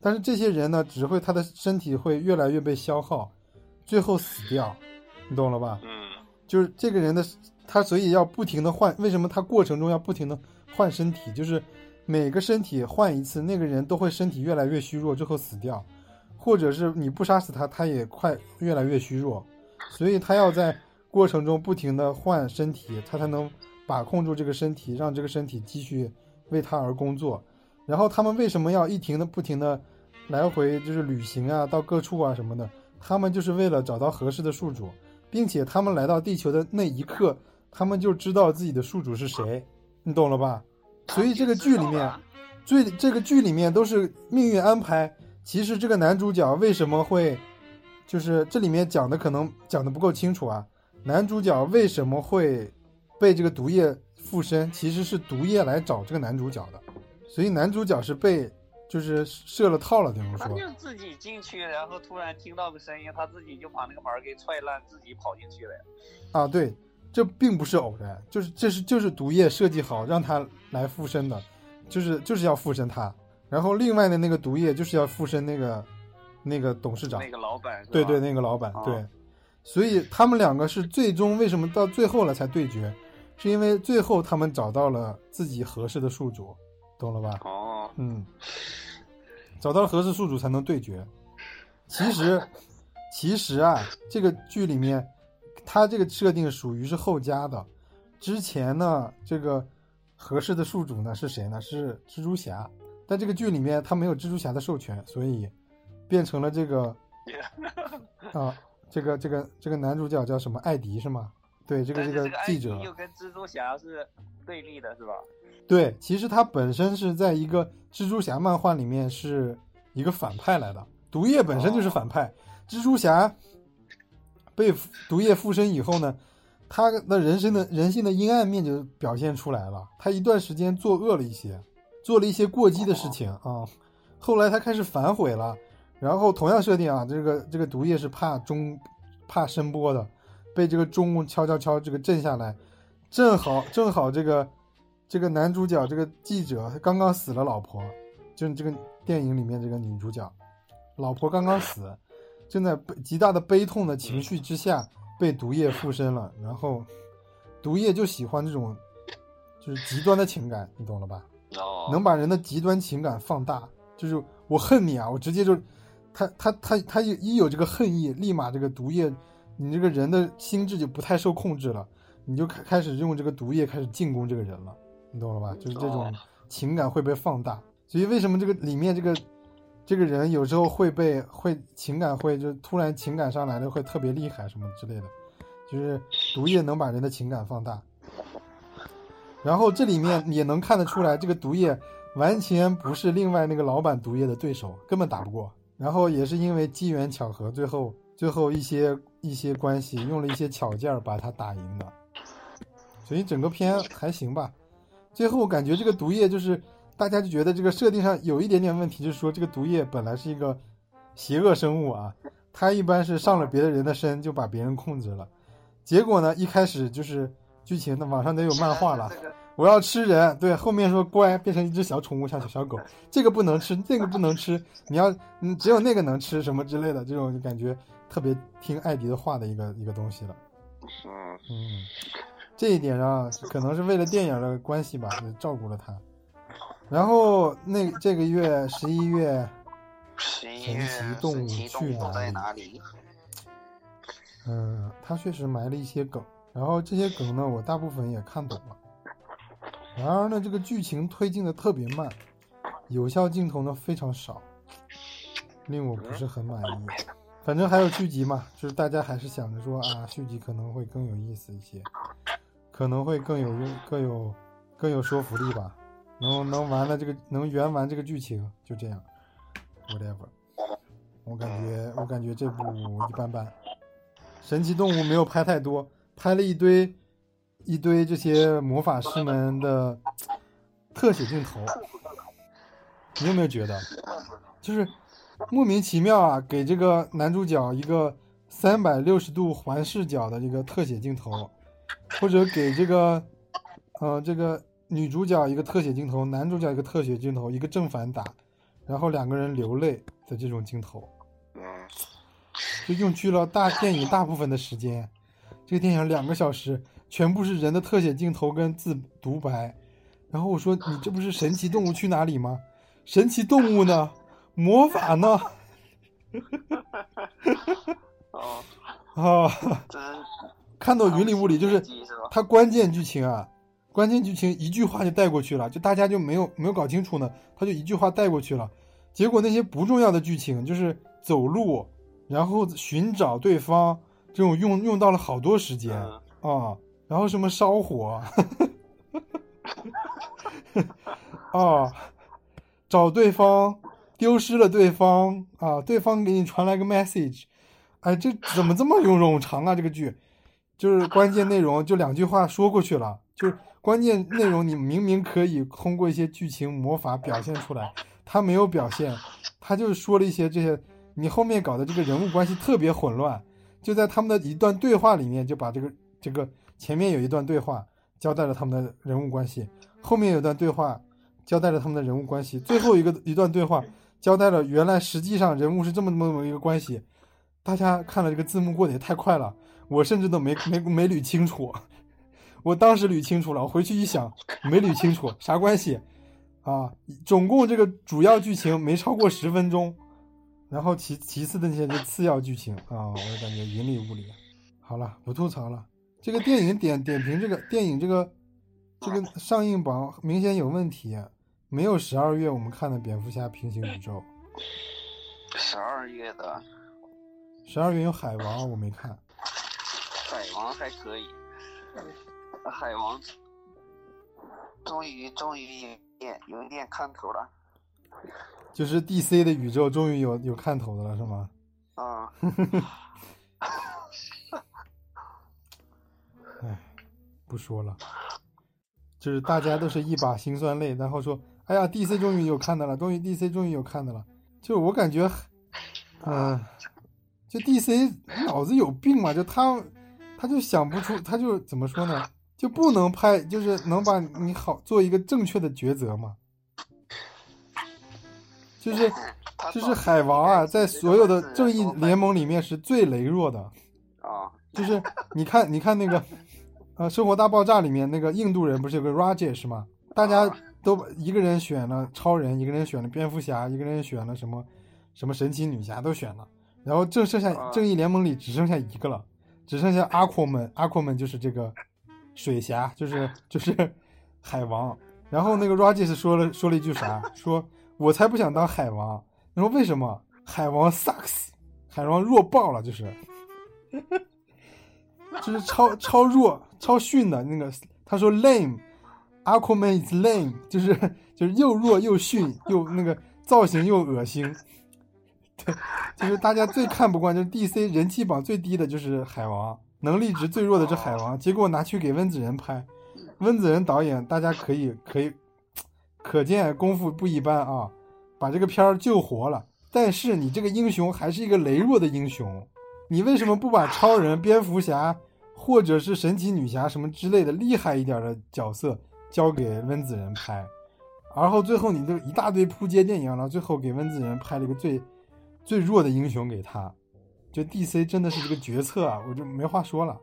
但是这些人呢，只会他的身体会越来越被消耗，最后死掉，你懂了吧？嗯，就是这个人的他，所以要不停的换。为什么他过程中要不停的换身体？就是每个身体换一次，那个人都会身体越来越虚弱，最后死掉，或者是你不杀死他，他也快越来越虚弱。所以他要在过程中不停的换身体，他才能把控住这个身体，让这个身体继续为他而工作。然后他们为什么要一停的不停的来回就是旅行啊，到各处啊什么的？他们就是为了找到合适的宿主。并且他们来到地球的那一刻，他们就知道自己的宿主是谁，你懂了吧？所以这个剧里面，最这个剧里面都是命运安排。其实这个男主角为什么会，就是这里面讲的可能讲的不够清楚啊。男主角为什么会被这个毒液附身？其实是毒液来找这个男主角的，所以男主角是被就是设了套了，等于他说。就自己进去，然后突然听到个声音，他自己就把那个门给踹烂，自己跑进去了呀。啊，对，这并不是偶然，就是这是就是毒液设计好让他来附身的，就是就是要附身他。然后另外的那个毒液就是要附身那个那个董事长，那个老板？对对，那个老板，哦对。所以他们两个是最终为什么到最后了才对决，是因为最后他们找到了自己合适的宿主，懂了吧？哦，嗯，找到了合适宿主才能对决。其实，其实啊，这个剧里面，它这个设定属于是后加的。之前呢，这个合适的宿主呢是谁呢？是蜘蛛侠。但这个剧里面他没有蜘蛛侠的授权，所以变成了这个 啊，这个这个这个男主角叫什么？艾迪是吗？对，这个这个记者又跟蜘蛛侠是对立的，是吧？对，其实他本身是在一个蜘蛛侠漫画里面是一个反派来的，毒液本身就是反派。蜘蛛侠被毒液附身以后呢，他的人生的人性的阴暗面就表现出来了。他一段时间作恶了一些，做了一些过激的事情啊。后来他开始反悔了，然后同样设定啊，这个这个毒液是怕中怕声波的，被这个钟敲敲敲这个震下来，正好正好这个这个男主角这个记者他刚刚死了老婆，就是这个电影里面这个女主角，老婆刚刚死，正在悲极大的悲痛的情绪之下被毒液附身了，然后毒液就喜欢这种就是极端的情感，你懂了吧？哦能把人的极端情感放大，就是我恨你啊，我直接就，他他他他一一有这个恨意，立马这个毒液，你这个人的心智就不太受控制了，你就开开始用这个毒液开始进攻这个人了，你懂了吧？就是这种哦情感会被放大，所以为什么这个里面这个这个人有时候会被会情感会就突然情感上来的会特别厉害什么之类的，就是毒液能把人的情感放大。然后这里面也能看得出来，这个毒液完全不是另外那个老板毒液的对手，根本打不过。然后也是因为机缘巧合，最后最后一些一些关系，用了一些巧劲儿把他打赢的。所以整个片还行吧。最后感觉这个毒液就是大家就觉得这个设定上有一点点问题，就是说这个毒液本来是一个邪恶生物啊，它一般是上了别的人的身就把别人控制了。结果呢，一开始就是剧情的网上都有漫画了，我要吃人，对，后面说乖，变成一只小宠物，像小小狗，这个不能吃，那个不能吃，你要，嗯，只有那个能吃，什么之类的，这种就感觉特别听艾迪的话的一个一个东西了。嗯嗯，这一点上可能是为了电影的关系吧，就照顾了他。然后那这个月十一月，十一月神奇动物去哪里哪里？嗯，他确实埋了一些梗，然后这些梗呢，我大部分也看懂了。然而呢，这个剧情推进的特别慢，有效镜头呢非常少，令我不是很满意。反正还有续集嘛，就是大家还是想着说啊，续集可能会更有意思一些，可能会更有更有更有说服力吧，能能完了这个能圆完这个剧情，就这样，whatever。我感觉我感觉这部一般般。神奇动物没有拍太多，拍了一堆一堆这些魔法师们的特写镜头。你有没有觉得，就是莫名其妙啊，给这个男主角一个三百六十度环视角的这个特写镜头，或者给这个呃这个女主角一个特写镜头，男主角一个特写镜头，一个正反打，然后两个人流泪的这种镜头。嗯，就用去了大电影大部分的时间。这个电影两个小时，全部是人的特写镜头跟字独白。然后我说：“你这不是神奇动物去哪里吗？神奇动物呢？魔法呢？哦，哦！真看到云里雾里，就是记是吧？它关键剧情啊，关键剧情一句话就带过去了，就大家就没有没有搞清楚呢，他就一句话带过去了。结果那些不重要的剧情，就是走路，然后寻找对方，这种用用到了好多时间啊、嗯然后什么烧火，啊，找对方，丢失了对方啊，对方给你传来个 message，哎，这怎么这么用冗长啊？这个剧，就是关键内容就两句话说过去了，就是关键内容你明明可以通过一些剧情魔法表现出来，他没有表现，他就说了一些这些，你后面搞的这个人物关系特别混乱，就在他们的一段对话里面就把这个这个前面有一段对话交代了他们的人物关系，后面有一段对话交代了他们的人物关系，最后一个一段对话交代了原来实际上人物是这么这么一个关系。大家看了这个字幕过得也太快了，我甚至都没没没捋清楚。我当时捋清楚了，我回去一想没捋清楚，啥关系啊？总共这个主要剧情没超过十分钟，然后其其次的那些就次要剧情啊，我就感觉云里雾里。好了，不吐槽了。这个电影点点评这个电影这个这个上映榜明显有问题，没有十二月我们看的蝙蝠侠平行宇宙，十二月的十二月有海王我没看，海王还可以，海王终于终于有点有一点看头了。就是 DC 的宇宙终于有有看头的了是吗？啊、唉，不说了，就是大家都是一把辛酸泪，然后说，哎呀，DC 终于有看的了，终于 DC 终于有看的了。就我感觉，嗯、就 DC 脑子有病嘛，就他他就想不出，他就怎么说呢，就不能拍，就是能把你好做一个正确的抉择嘛。就是就是海王啊，在所有的正义联盟里面是最羸弱的。啊，就是你看，你看那个，呃，《生活大爆炸》里面那个印度人不是有个 Rajesh 吗？大家都一个人选了超人，一个人选了蝙蝠侠，一个人选了什么什么神奇女侠都选了，然后正剩下啊正义联盟里只剩下一个了，只剩下阿库门，阿库门就是这个水侠，就是就是 海王。然后那个 Rajesh 说了说了一句啥？说我才不想当海王。然后为什么？海王 sucks，海王弱爆了，就是。就是超超弱、超逊的那个。他说 lame，Aquaman is lame，就是就是又弱又逊又那个造型又恶心。对，就是大家最看不惯，就是 DC 人气榜最低的就是海王，能力值最弱的是海王，结果拿去给温子仁拍，温子仁导演，大家可以可以，可见功夫不一般啊，把这个片儿救活了。但是你这个英雄还是一个羸弱的英雄，你为什么不把超人、蝙蝠侠或者是神奇女侠什么之类的厉害一点的角色交给温子仁拍？然后最后你都一大堆扑街电影了，最后给温子仁拍了一个最最弱的英雄给他，就 DC 真的是这个决策啊，我就没话说了，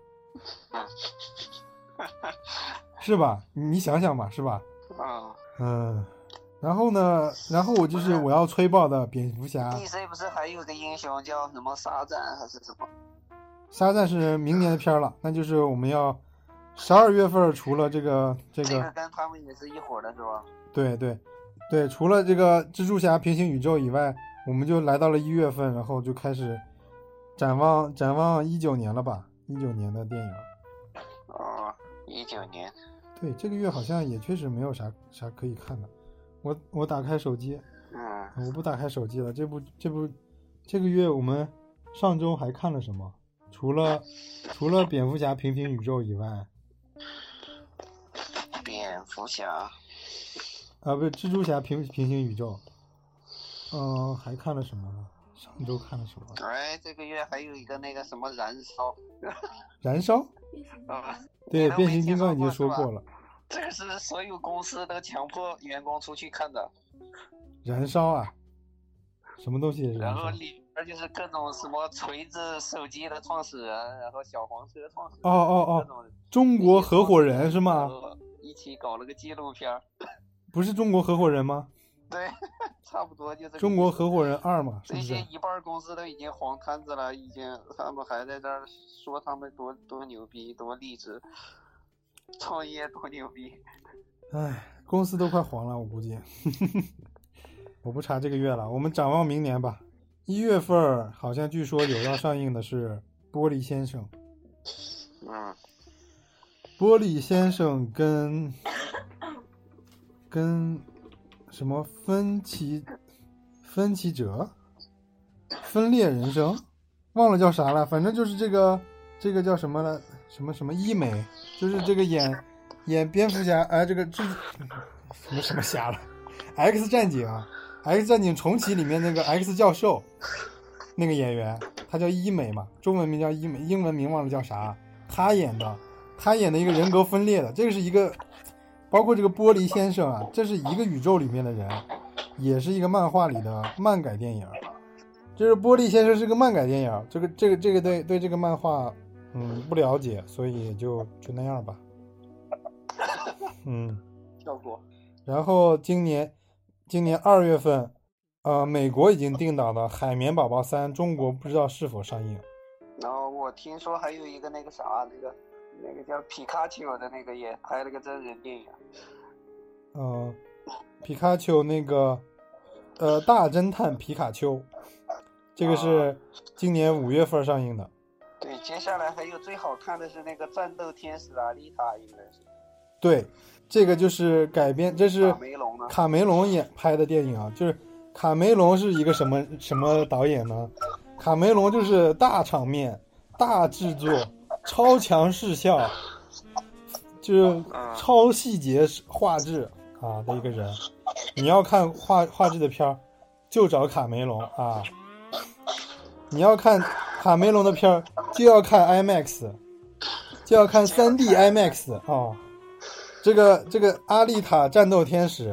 是吧？你想想吧，是吧？啊嗯，然后呢，然后我就是我要吹爆的蝙蝠侠，，DC 不是还有个英雄叫什么沙赞还是什么？沙赞是明年的片儿了，那就是我们要十二月份儿除了这个这个这个跟他们也是一伙的是吧？对对对，除了这个蜘蛛侠平行宇宙以外，我们就来到了一月份，然后就开始展望展望一九年了吧？一九年的电影。哦，一九年，对，这个月好像也确实没有啥啥可以看的。我我打开手机，嗯，我不打开手机了。这部这部这个月我们上周还看了什么？除了除了蝙蝠侠平行宇宙以外，蝙蝠侠，啊，不是蜘蛛侠平平行宇宙。嗯、还看了什么呢？上周看了什么？哎，这个月还有一个那个什么燃烧，燃烧？啊，对，变形金刚已经说过了。这个是所有公司都强迫员工出去看的，燃烧啊，什么东西燃然后烧？里边就是各种什么锤子手机的创始人，然后小黄车创始人，哦哦哦，中国合伙人是吗？一起搞了个纪录片，不是中国合伙人吗？对，差不多就这中国合伙人二嘛，是这不是？些一半公司都已经黄摊子了，已经他们还在这儿说他们多多牛逼，多励志，创业多牛逼。唉，公司都快黄了，我估计。我不查这个月了，我们展望明年吧。一月份好像据说有要上映的是《玻璃先生》，嗯，玻璃先生跟跟什么分歧分歧者？分裂人生，忘了叫啥了，反正就是这个这个叫什么了，什么什么医美，就是这个演演蝙蝠侠，哎、这个这什么什么侠了，X 战警啊，X 战警重启里面那个 X 教授那个演员，他叫医美嘛，中文名叫医美，英文名忘了叫啥，他演的。他演的一个人格分裂的，这个是一个，包括这个玻璃先生啊，这是一个宇宙里面的人，也是一个漫画里的漫改电影。就是玻璃先生是个漫改电影，这个这个这个对对这个漫画，嗯不了解，所以就就那样吧。嗯，跳过。然后今年今年二月份，呃，美国已经定档的《海绵宝宝三》，中国不知道是否上映。然后我听说还有一个那个啥，那个那个叫皮卡丘的那个也拍了个真人电影，嗯，皮卡丘那个，呃，大侦探皮卡丘，这个是今年五月份上映的。对，接下来还有最好看的是那个战斗天使阿丽塔，应该是对，这个就是改编，这是卡梅隆的。卡梅隆演拍的电影啊，就是卡梅隆是一个什么什么导演呢？卡梅隆就是大场面、大制作、超强视效，就是超细节画质啊的一个人。你要看画画质的片儿，就找卡梅隆啊。你要看卡梅隆的片儿，就要看 IMAX，就要看 3D IMAX 啊。这个这个《阿丽塔：战斗天使》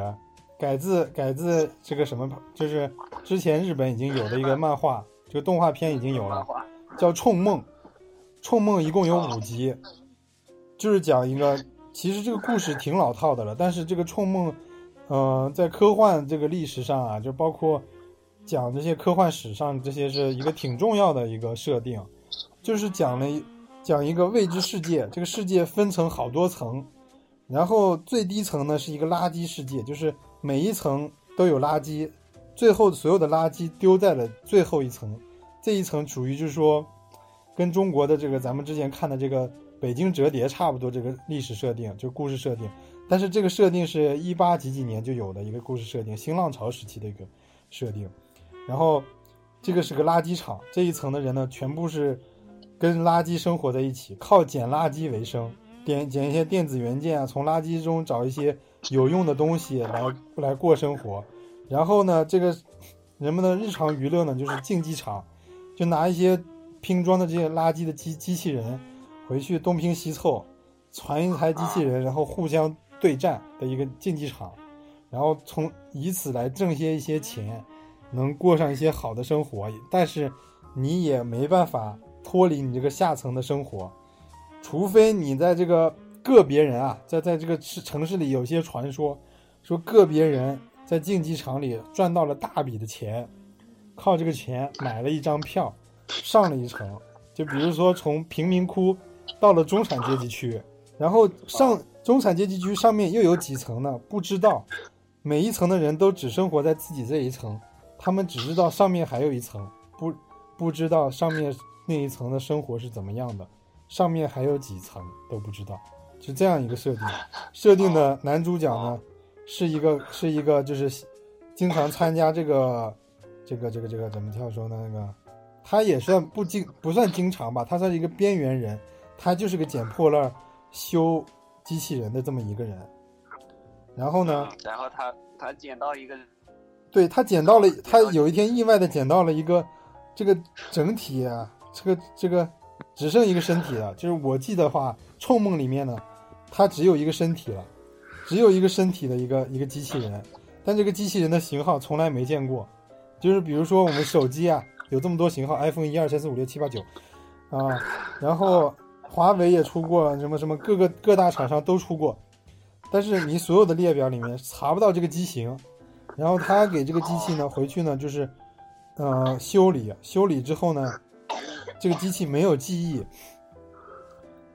改自改自这个什么，就是之前日本已经有的一个漫画，这个动画片已经有了，叫《冲梦》。《冲梦》一共有五集，就是讲一个，其实这个故事挺老套的了，但是这个《冲梦》，呃，在科幻这个历史上啊，就包括讲这些科幻史上这些是一个挺重要的一个设定，就是讲了讲一个未知世界，这个世界分成好多层。然后最低层呢是一个垃圾世界，就是每一层都有垃圾，最后所有的垃圾丢在了最后一层，这一层属于就是说，跟中国的这个咱们之前看的这个北京折叠差不多，这个历史设定就故事设定，但是这个设定是一八几几年就有的一个故事设定，新浪潮时期的一个设定，然后这个是个垃圾场，这一层的人呢全部是跟垃圾生活在一起，靠捡垃圾为生。点捡一些电子元件啊，从垃圾中找一些有用的东西来来过生活。然后呢，这个人们的日常娱乐呢，就是竞技场，就拿一些拼装的这些垃圾的机机器人回去东拼西凑，传一台机器人，然后互相对战的一个竞技场，然后从以此来挣些一些钱，能过上一些好的生活。但是你也没办法脱离你这个下层的生活。除非你在这个个别人啊，在在这个市城市里有些传说，说个别人在竞技场里赚到了大笔的钱，靠这个钱买了一张票，上了一层。就比如说从贫民窟到了中产阶级区，然后上中产阶级区上面又有几层呢？不知道，每一层的人都只生活在自己这一层，他们只知道上面还有一层，不不知道上面那一层的生活是怎么样的。上面还有几层都不知道，就这样一个设定。设定的男主角呢，是一个是一个就是经常参加这个这个这个这个怎么跳说呢？那个他也算不经不算经常吧，他算是一个边缘人，他就是个捡破烂修机器人的这么一个人。然后呢，然后他他捡到一个，对他捡到了，他有一天意外的捡到了一个这个整体啊，这个这个。只剩一个身体了，就是我记得话，《臭梦》里面呢，他只有一个身体了，只有一个身体的一个一个机器人，但这个机器人的型号从来没见过，就是比如说我们手机啊，有这么多型号，iPhone 一二三四五六七八九，啊，然后华为也出过，什么什么各个各大厂商都出过，但是你所有的列表里面查不到这个机型，然后他给这个机器呢回去呢就是，呃，修理，修理之后呢。这个机器没有记忆，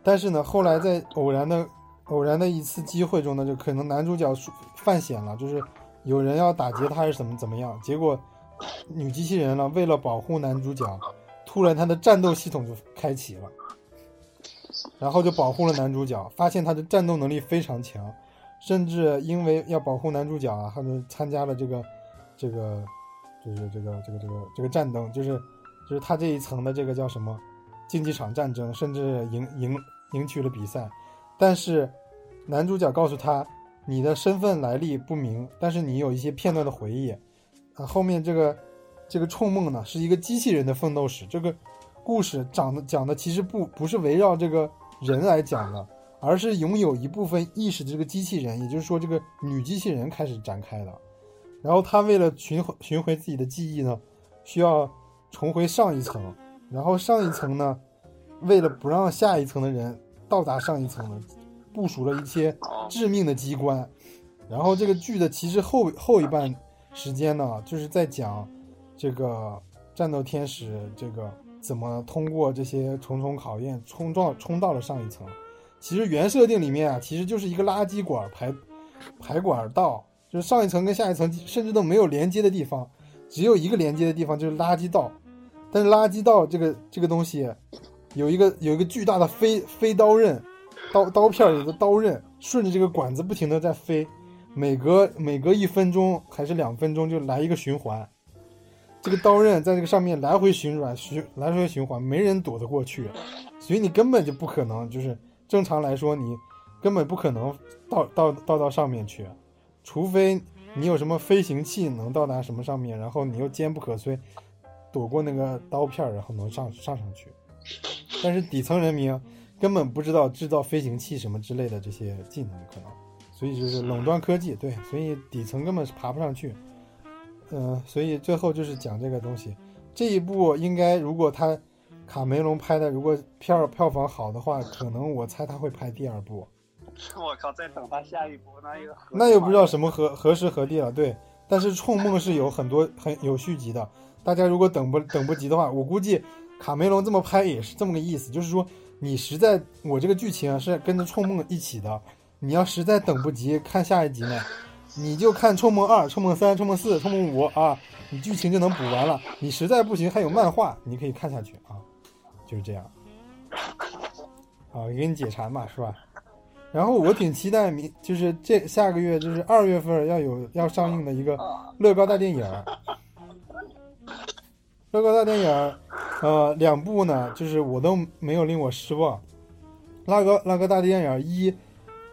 但是呢，后来在偶然的偶然的一次机会中呢，就可能男主角犯险了，就是有人要打劫他，还是怎么怎么样？结果女机器人呢，为了保护男主角，突然他的战斗系统就开启了，然后就保护了男主角。发现他的战斗能力非常强，甚至因为要保护男主角啊，他们参加了这个这个就是这个这个这个这个战斗，就是。就是他这一层的这个叫什么竞技场战争，甚至赢赢赢取了比赛，但是男主角告诉他，你的身份来历不明，但是你有一些片段的回忆。啊，后面这个这个冲梦呢，是一个机器人的奋斗史。这个故事讲的讲的其实不不是围绕这个人来讲的，而是拥有一部分意识的这个机器人，也就是说这个女机器人开始展开的。然后他为了寻回寻回自己的记忆呢，需要。重回上一层，然后上一层呢，为了不让下一层的人到达上一层呢，部署了一些致命的机关。然后这个剧的其实后后一半时间呢，就是在讲这个战斗天使这个怎么通过这些重重考验冲撞冲到了上一层。其实原设定里面啊，其实就是一个垃圾管排排管道，就是上一层跟下一层甚至都没有连接的地方，只有一个连接的地方就是垃圾道。但是垃圾道这个这个东西，有一个有一个巨大的飞飞刀刃，刀刀片里的刀刃顺着这个管子不停的在飞，每隔每隔一分钟还是两分钟就来一个循环。这个刀刃在这个上面来回旋转，循来回循环，没人躲得过去，所以你根本就不可能，就是正常来说，你根本不可能到到到到上面去，除非你有什么飞行器能到达什么上面，然后你又坚不可摧，躲过那个刀片，然后能上上上去。但是底层人民根本不知道制造飞行器什么之类的这些技能可能，所以就是垄断科技，对，所以底层根本是爬不上去。嗯、所以最后就是讲这个东西。这一部应该如果他卡梅隆拍的，如果票票房好的话，可能我猜他会拍第二部。我靠，再等他下一部，那又那又不知道什么何何时何地了。对，但是《冲梦》是有很多很有续集的，大家如果等不等不及的话，我估计卡梅隆这么拍也是这么个意思，就是说你实在我这个剧情啊是跟着《冲梦》一起的，你要实在等不及看下一集呢，你就看《冲梦二》《冲梦三》《冲梦四》《冲梦五》啊，你剧情就能补完了。你实在不行还有漫画，你可以看下去啊，就是这样。啊，给你解馋嘛，是吧？然后我挺期待明，就是这下个月就是二月份要有要上映的一个乐高大电影。乐高大电影，呃，两部呢，就是我都没有令我失望。乐高乐高大电影一，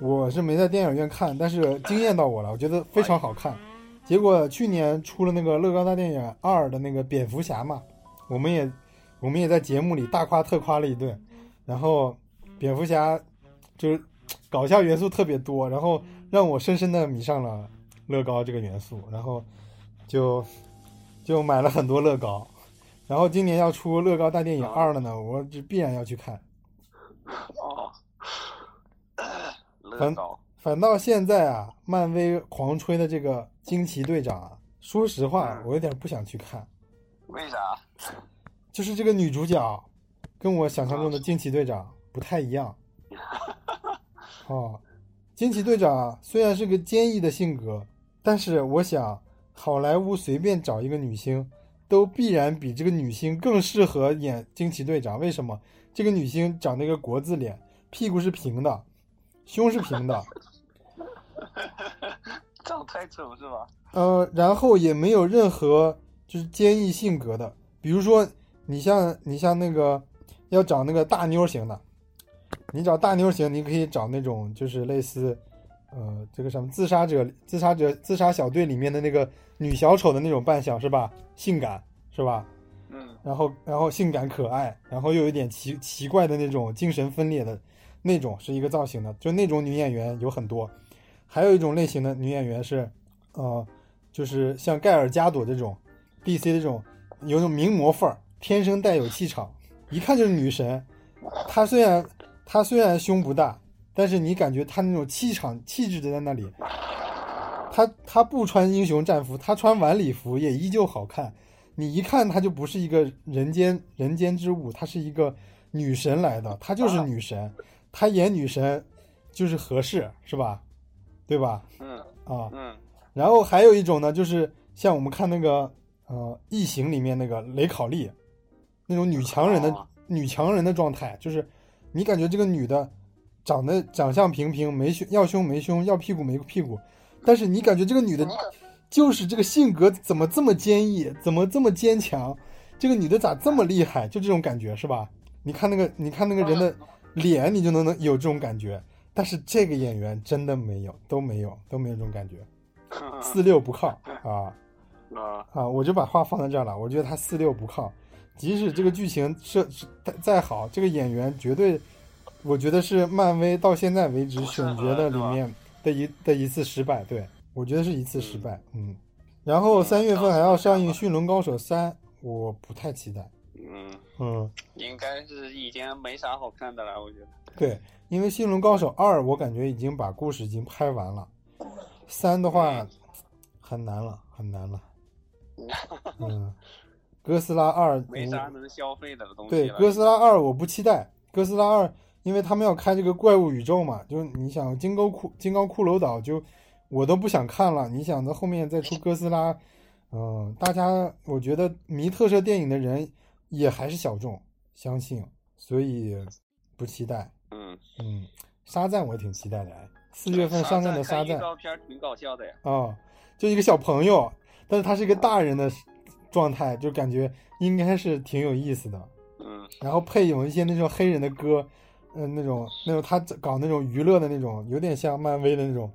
我是没在电影院看，但是惊艳到我了，我觉得非常好看。结果去年出了那个乐高大电影二的那个蝙蝠侠嘛，我们也我们也在节目里大夸特夸了一顿，然后蝙蝠侠就是搞笑元素特别多，然后让我深深的迷上了乐高这个元素，然后就就买了很多乐高，然后今年要出乐高大电影二了呢，我就必然要去看。哦，乐反高，反倒现在啊，漫威狂吹的这个惊奇队长啊，说实话，我有点不想去看，为啥？就是这个女主角跟我想象中的惊奇队长不太一样。哦，惊奇队长啊虽然是个坚毅的性格，但是我想，好莱坞随便找一个女星，都必然比这个女星更适合演惊奇队长。为什么？这个女星长那个国字脸，屁股是平的，胸是平的，长太丑是吧？呃，然后也没有任何就是坚毅性格的，比如说你像你像那个要找那个大妞型的，你找大妞型，你可以找那种就是类似，呃，这个什么自杀者、自杀者、自杀小队里面的那个女小丑的那种扮相是吧？性感是吧？嗯，然后然后性感可爱，然后又有一点奇奇怪的那种精神分裂的那种是一个造型的，就那种女演员有很多。还有一种类型的女演员是，呃，就是像盖尔加朵这种，DC 这种有种名模范儿，天生带有气场，一看就是女神。她虽然她虽然胸不大，但是你感觉她那种气场气质就在那里。她她不穿英雄战服，她穿晚礼服也依旧好看。你一看她就不是一个人间人间之物，她是一个女神来的，她就是女神，她演女神就是合适，是吧？对吧？嗯啊，嗯，然后还有一种呢，就是像我们看那个呃《异形》里面那个雷考利，那种女强人的、哦女强人的状态，就是你感觉这个女的长得长相平平，没胸要胸没胸，要屁股没屁股，但是你感觉这个女的就是这个性格怎么这么坚毅，怎么这么坚强？这个女的咋这么厉害？就这种感觉是吧？你看那个，你看那个人的脸，你就能能有这种感觉。但是这个演员真的没有，都没有，都没有这种感觉，四六不靠啊。啊，啊！我就把话放在这儿了，我觉得他四六不靠，即使这个剧情设再再好，这个演员绝对，我觉得是漫威到现在为止选角的里面的一的一次失败，对我觉得是一次失败，嗯。然后三月份还要上映《驯龙高手三》，我不太期待，嗯，嗯，应该是已经没啥好看的了，我觉得。对，因为《新龙高手二》我感觉已经把故事已经拍完了，三的话很难了，很难了。嗯，哥斯拉二，没啥能消费的东西对，哥斯拉二我不期待，哥斯拉二因为他们要开这个怪物宇宙嘛，就是你想金刚骷金刚骷髅岛就我都不想看了，你想在后面再出哥斯拉，嗯，大家我觉得迷特摄电影的人也还是小众，相信，所以不期待。嗯，嗯，沙赞我也挺期待的，哎，四月份上映的沙赞看预告片挺搞笑的呀。啊、就一个小朋友，但是他是一个大人的状态，就感觉应该是挺有意思的。嗯然后配有一些那种黑人的歌，嗯、那种那种他搞那种娱乐的那种，有点像漫威的那种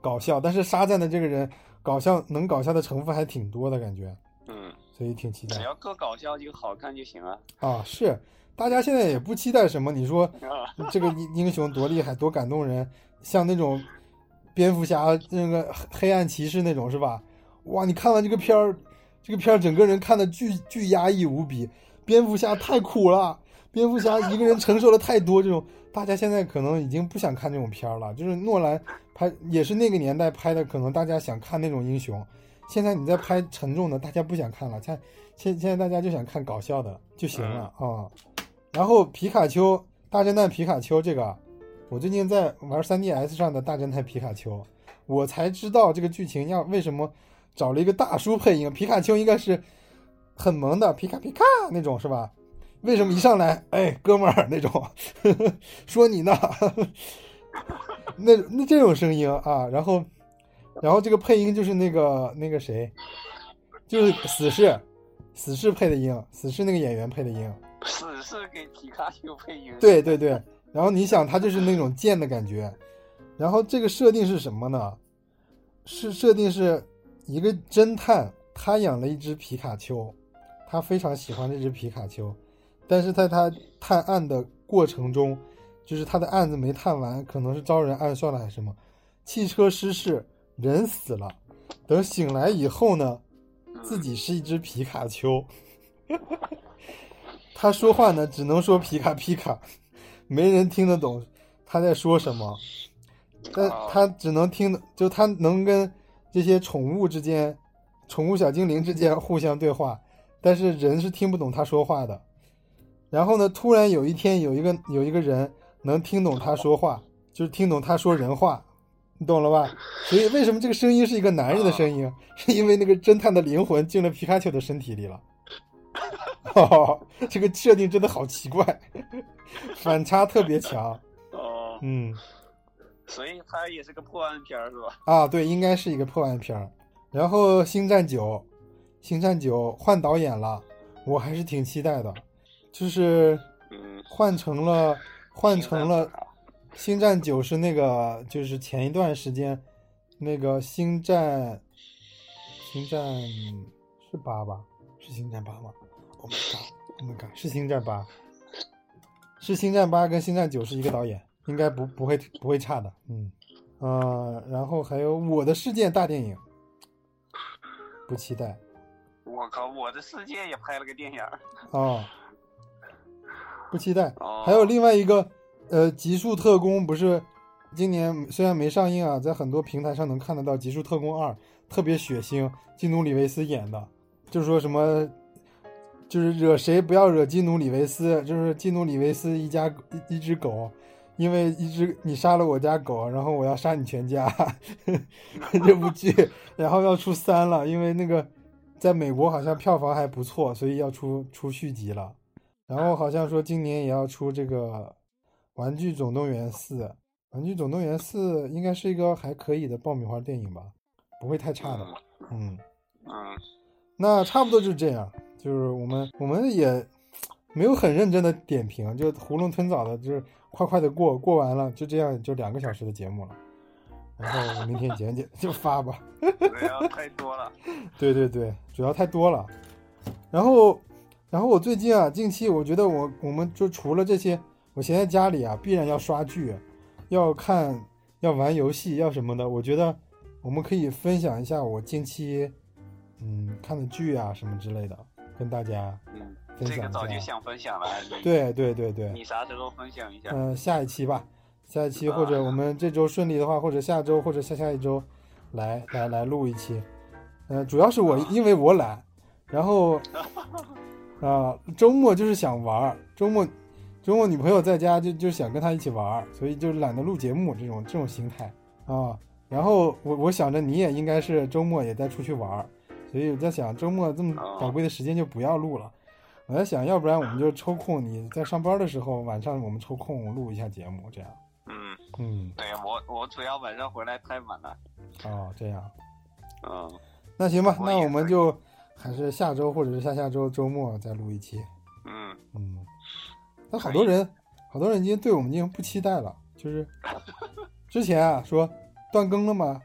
搞笑，但是沙赞的这个人搞笑能搞笑的成分还挺多的感觉，嗯，所以挺期待只要够搞笑就好看就行了。啊。是，大家现在也不期待什么，你说啊，这个英英雄多厉害，多感动人，像那种蝙蝠侠那个黑黑暗骑士那种是吧？哇，你看完这个片儿，这个片儿整个人看的巨巨压抑无比。蝙蝠侠太苦了，蝙蝠侠一个人承受了太多这种，大家现在可能已经不想看这种片儿了。就是诺兰拍也是那个年代拍的，可能大家想看那种英雄，现在你在拍沉重的，大家不想看了。现现现在大家就想看搞笑的就行了啊、然后皮卡丘大侦探皮卡丘这个，我最近在玩 3DS 上的大侦探皮卡丘，我才知道这个剧情要为什么找了一个大叔配音，皮卡丘应该是很萌的皮卡皮卡那种是吧？为什么一上来 哎哥们儿那种呵呵，说你呢？呵 那那这种声音啊，然后然后这个配音就是那个那个谁，就是死侍，死侍配的音，死侍那个演员配的音。死侍给皮卡丘配音。对对对，然后你想，他就是那种贱的感觉，然后这个设定是什么呢？是设定是一个侦探，他养了一只皮卡丘，他非常喜欢这只皮卡丘，但是在他探案的过程中，就是他的案子没探完，可能是招人暗算了还是什么，汽车失事，人死了，等醒来以后呢，自己是一只皮卡丘。他说话呢，只能说皮卡皮卡，没人听得懂他在说什么。但他只能听，就他能跟这些宠物之间、宠物小精灵之间互相对话，但是人是听不懂他说话的。然后呢，突然有一天，有一个有一个人能听懂他说话，就是听懂他说人话，你懂了吧？所以为什么这个声音是一个男人的声音？是因为那个侦探的灵魂进了皮卡丘的身体里了。哦，这个设定真的好奇怪，反差特别强。哦，嗯，所以它也是个破案片儿是吧？啊，对，应该是一个破案片儿。然后《星战九》，《星战九》换导演了，我还是挺期待的，就是嗯，换成了换成了《星战九》是那个就是前一段时间那个《星战》，星战是八吧？是星战八吗？Oh my god！Oh my god！是星战八，是星战八跟星战九是一个导演，应该不不会不会差的。嗯，呃，然后还有《我的世界》大电影，不期待我靠，我的世界也拍了个电影儿。啊、不期待。哦，还有另外一个，呃，《极速特工》不是今年虽然没上映啊，在很多平台上能看得到《极速特工二》，特别血腥，基努里维斯演的，就是说什么，就是惹谁不要惹基努里维斯，就是基努里维斯一家一一只狗，因为一只你杀了我家狗，然后我要杀你全家，这部剧，然后要出三了，因为那个在美国好像票房还不错，所以要出出续集了。然后好像说今年也要出这个《玩具总动员四》，《玩具总动员四》应该是一个还可以的爆米花电影吧，不会太差的。嗯，嗯，那差不多就是这样，就是我们我们也没有很认真的点评，就囫囵吞枣的，就是快快的过过完了，就这样就两个小时的节目了。然后明天剪剪 就发吧。对啊，太多了。对对对，主要太多了。然后，然后我最近啊，近期我觉得我我们就除了这些，我闲在家里啊，必然要刷剧，要看，要玩游戏，要什么的。我觉得我们可以分享一下我近期嗯看的剧啊什么之类的，跟大家嗯，分享一这个早就下。想分享了。对对对对，你啥时候分享一下？嗯、下一期吧，下一期或者我们这周顺利的话，或者下周或者下下一周来来来录一期。呃，主要是我因为我懒，然后 啊、周末就是想玩儿，周末周末女朋友在家就就想跟她一起玩儿，所以就懒得录节目这种这种心态啊。然后我我想着你也应该是周末也在出去玩儿，所以我在想周末这么宝贵的时间就不要录了。我在想，要不然我们就抽空你在上班的时候，晚上我们抽空录一下节目，这样。嗯，嗯，对我我主要晚上回来太晚了。哦，这样。嗯，那行吧，那我们就还是下周或者是下下周周末再录一期。嗯，嗯，那好多人，好多人已经对我们已经不期待了，就是之前啊说断更了吗？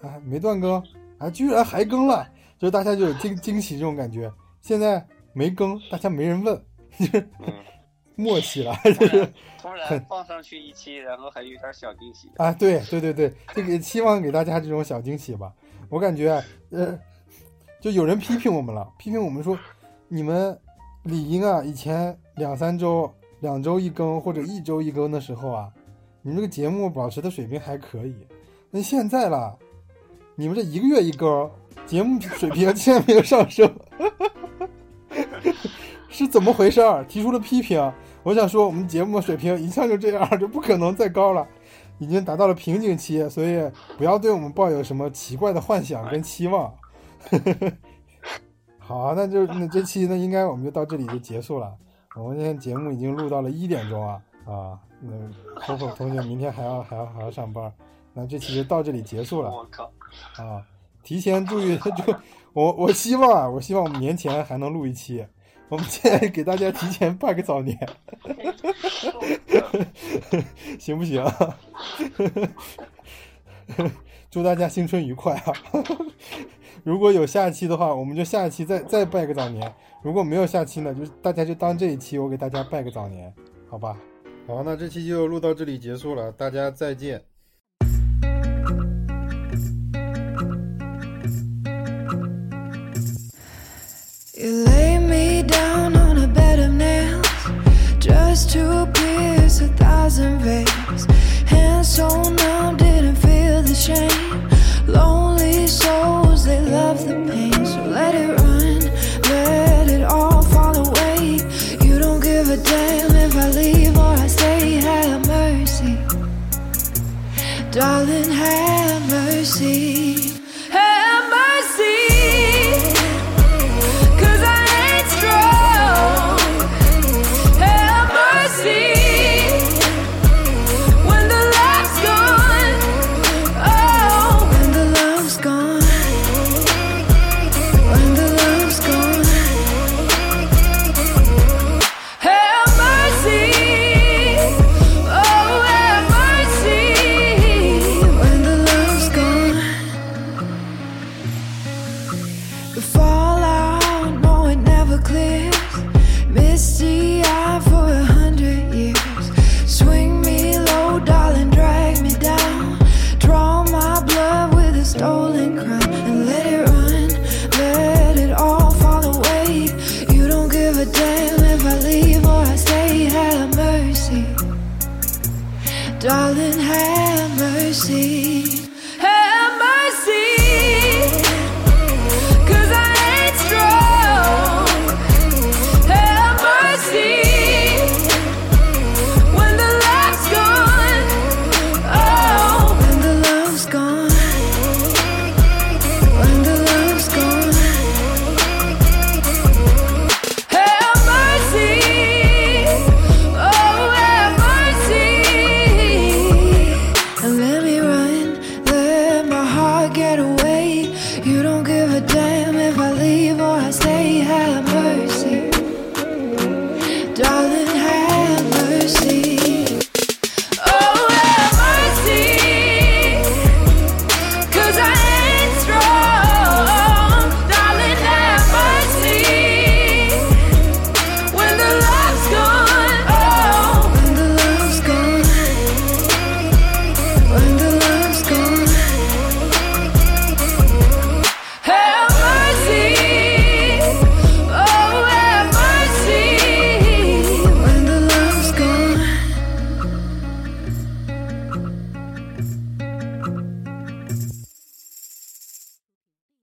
啊，没断更，啊，居然还更了，就是大家就有惊惊喜这种感觉。现在没更，大家没人问，就是嗯 默契了，就是突然放上去一期，然后还有点小惊喜。啊，对对对对，这个希望给大家这种小惊喜吧。我感觉，呃，就有人批评我们了，批评我们说，你们理应啊，以前两三周、两周一更或者一周一更的时候啊，你们这个节目保持的水平还可以。那现在了，你们这一个月一更，节目水平竟然没有上升，是怎么回事儿？提出了批评。我想说，我们节目的水平一向就这样，就不可能再高了，已经达到了瓶颈期，所以不要对我们抱有什么奇怪的幻想跟期望。好啊，那就那这期呢，应该我们就到这里就结束了。我们今天节目已经录到了一点钟啊啊，那口口同学明天还要还要还要上班，那这期就到这里结束了我靠！啊。提前祝愿就我我希望啊，我希望我们年前还能录一期。我们现在给大家提前拜个早年，行不行？祝大家新春愉快啊！如果有下期的话，我们就下一期再再拜个早年；如果没有下期呢，就大家就当这一期我给大家拜个早年，好吧？好，那这期就录到这里结束了，大家再见。You lay me down on a bed of nails just to pierce a thousand veins. Hands so numb, didn't feel the shame. Lonely souls, they love the pain. So let it run, let it all fall away. You don't give a damn if I leave or I stay. Have mercy, darling, have mercy.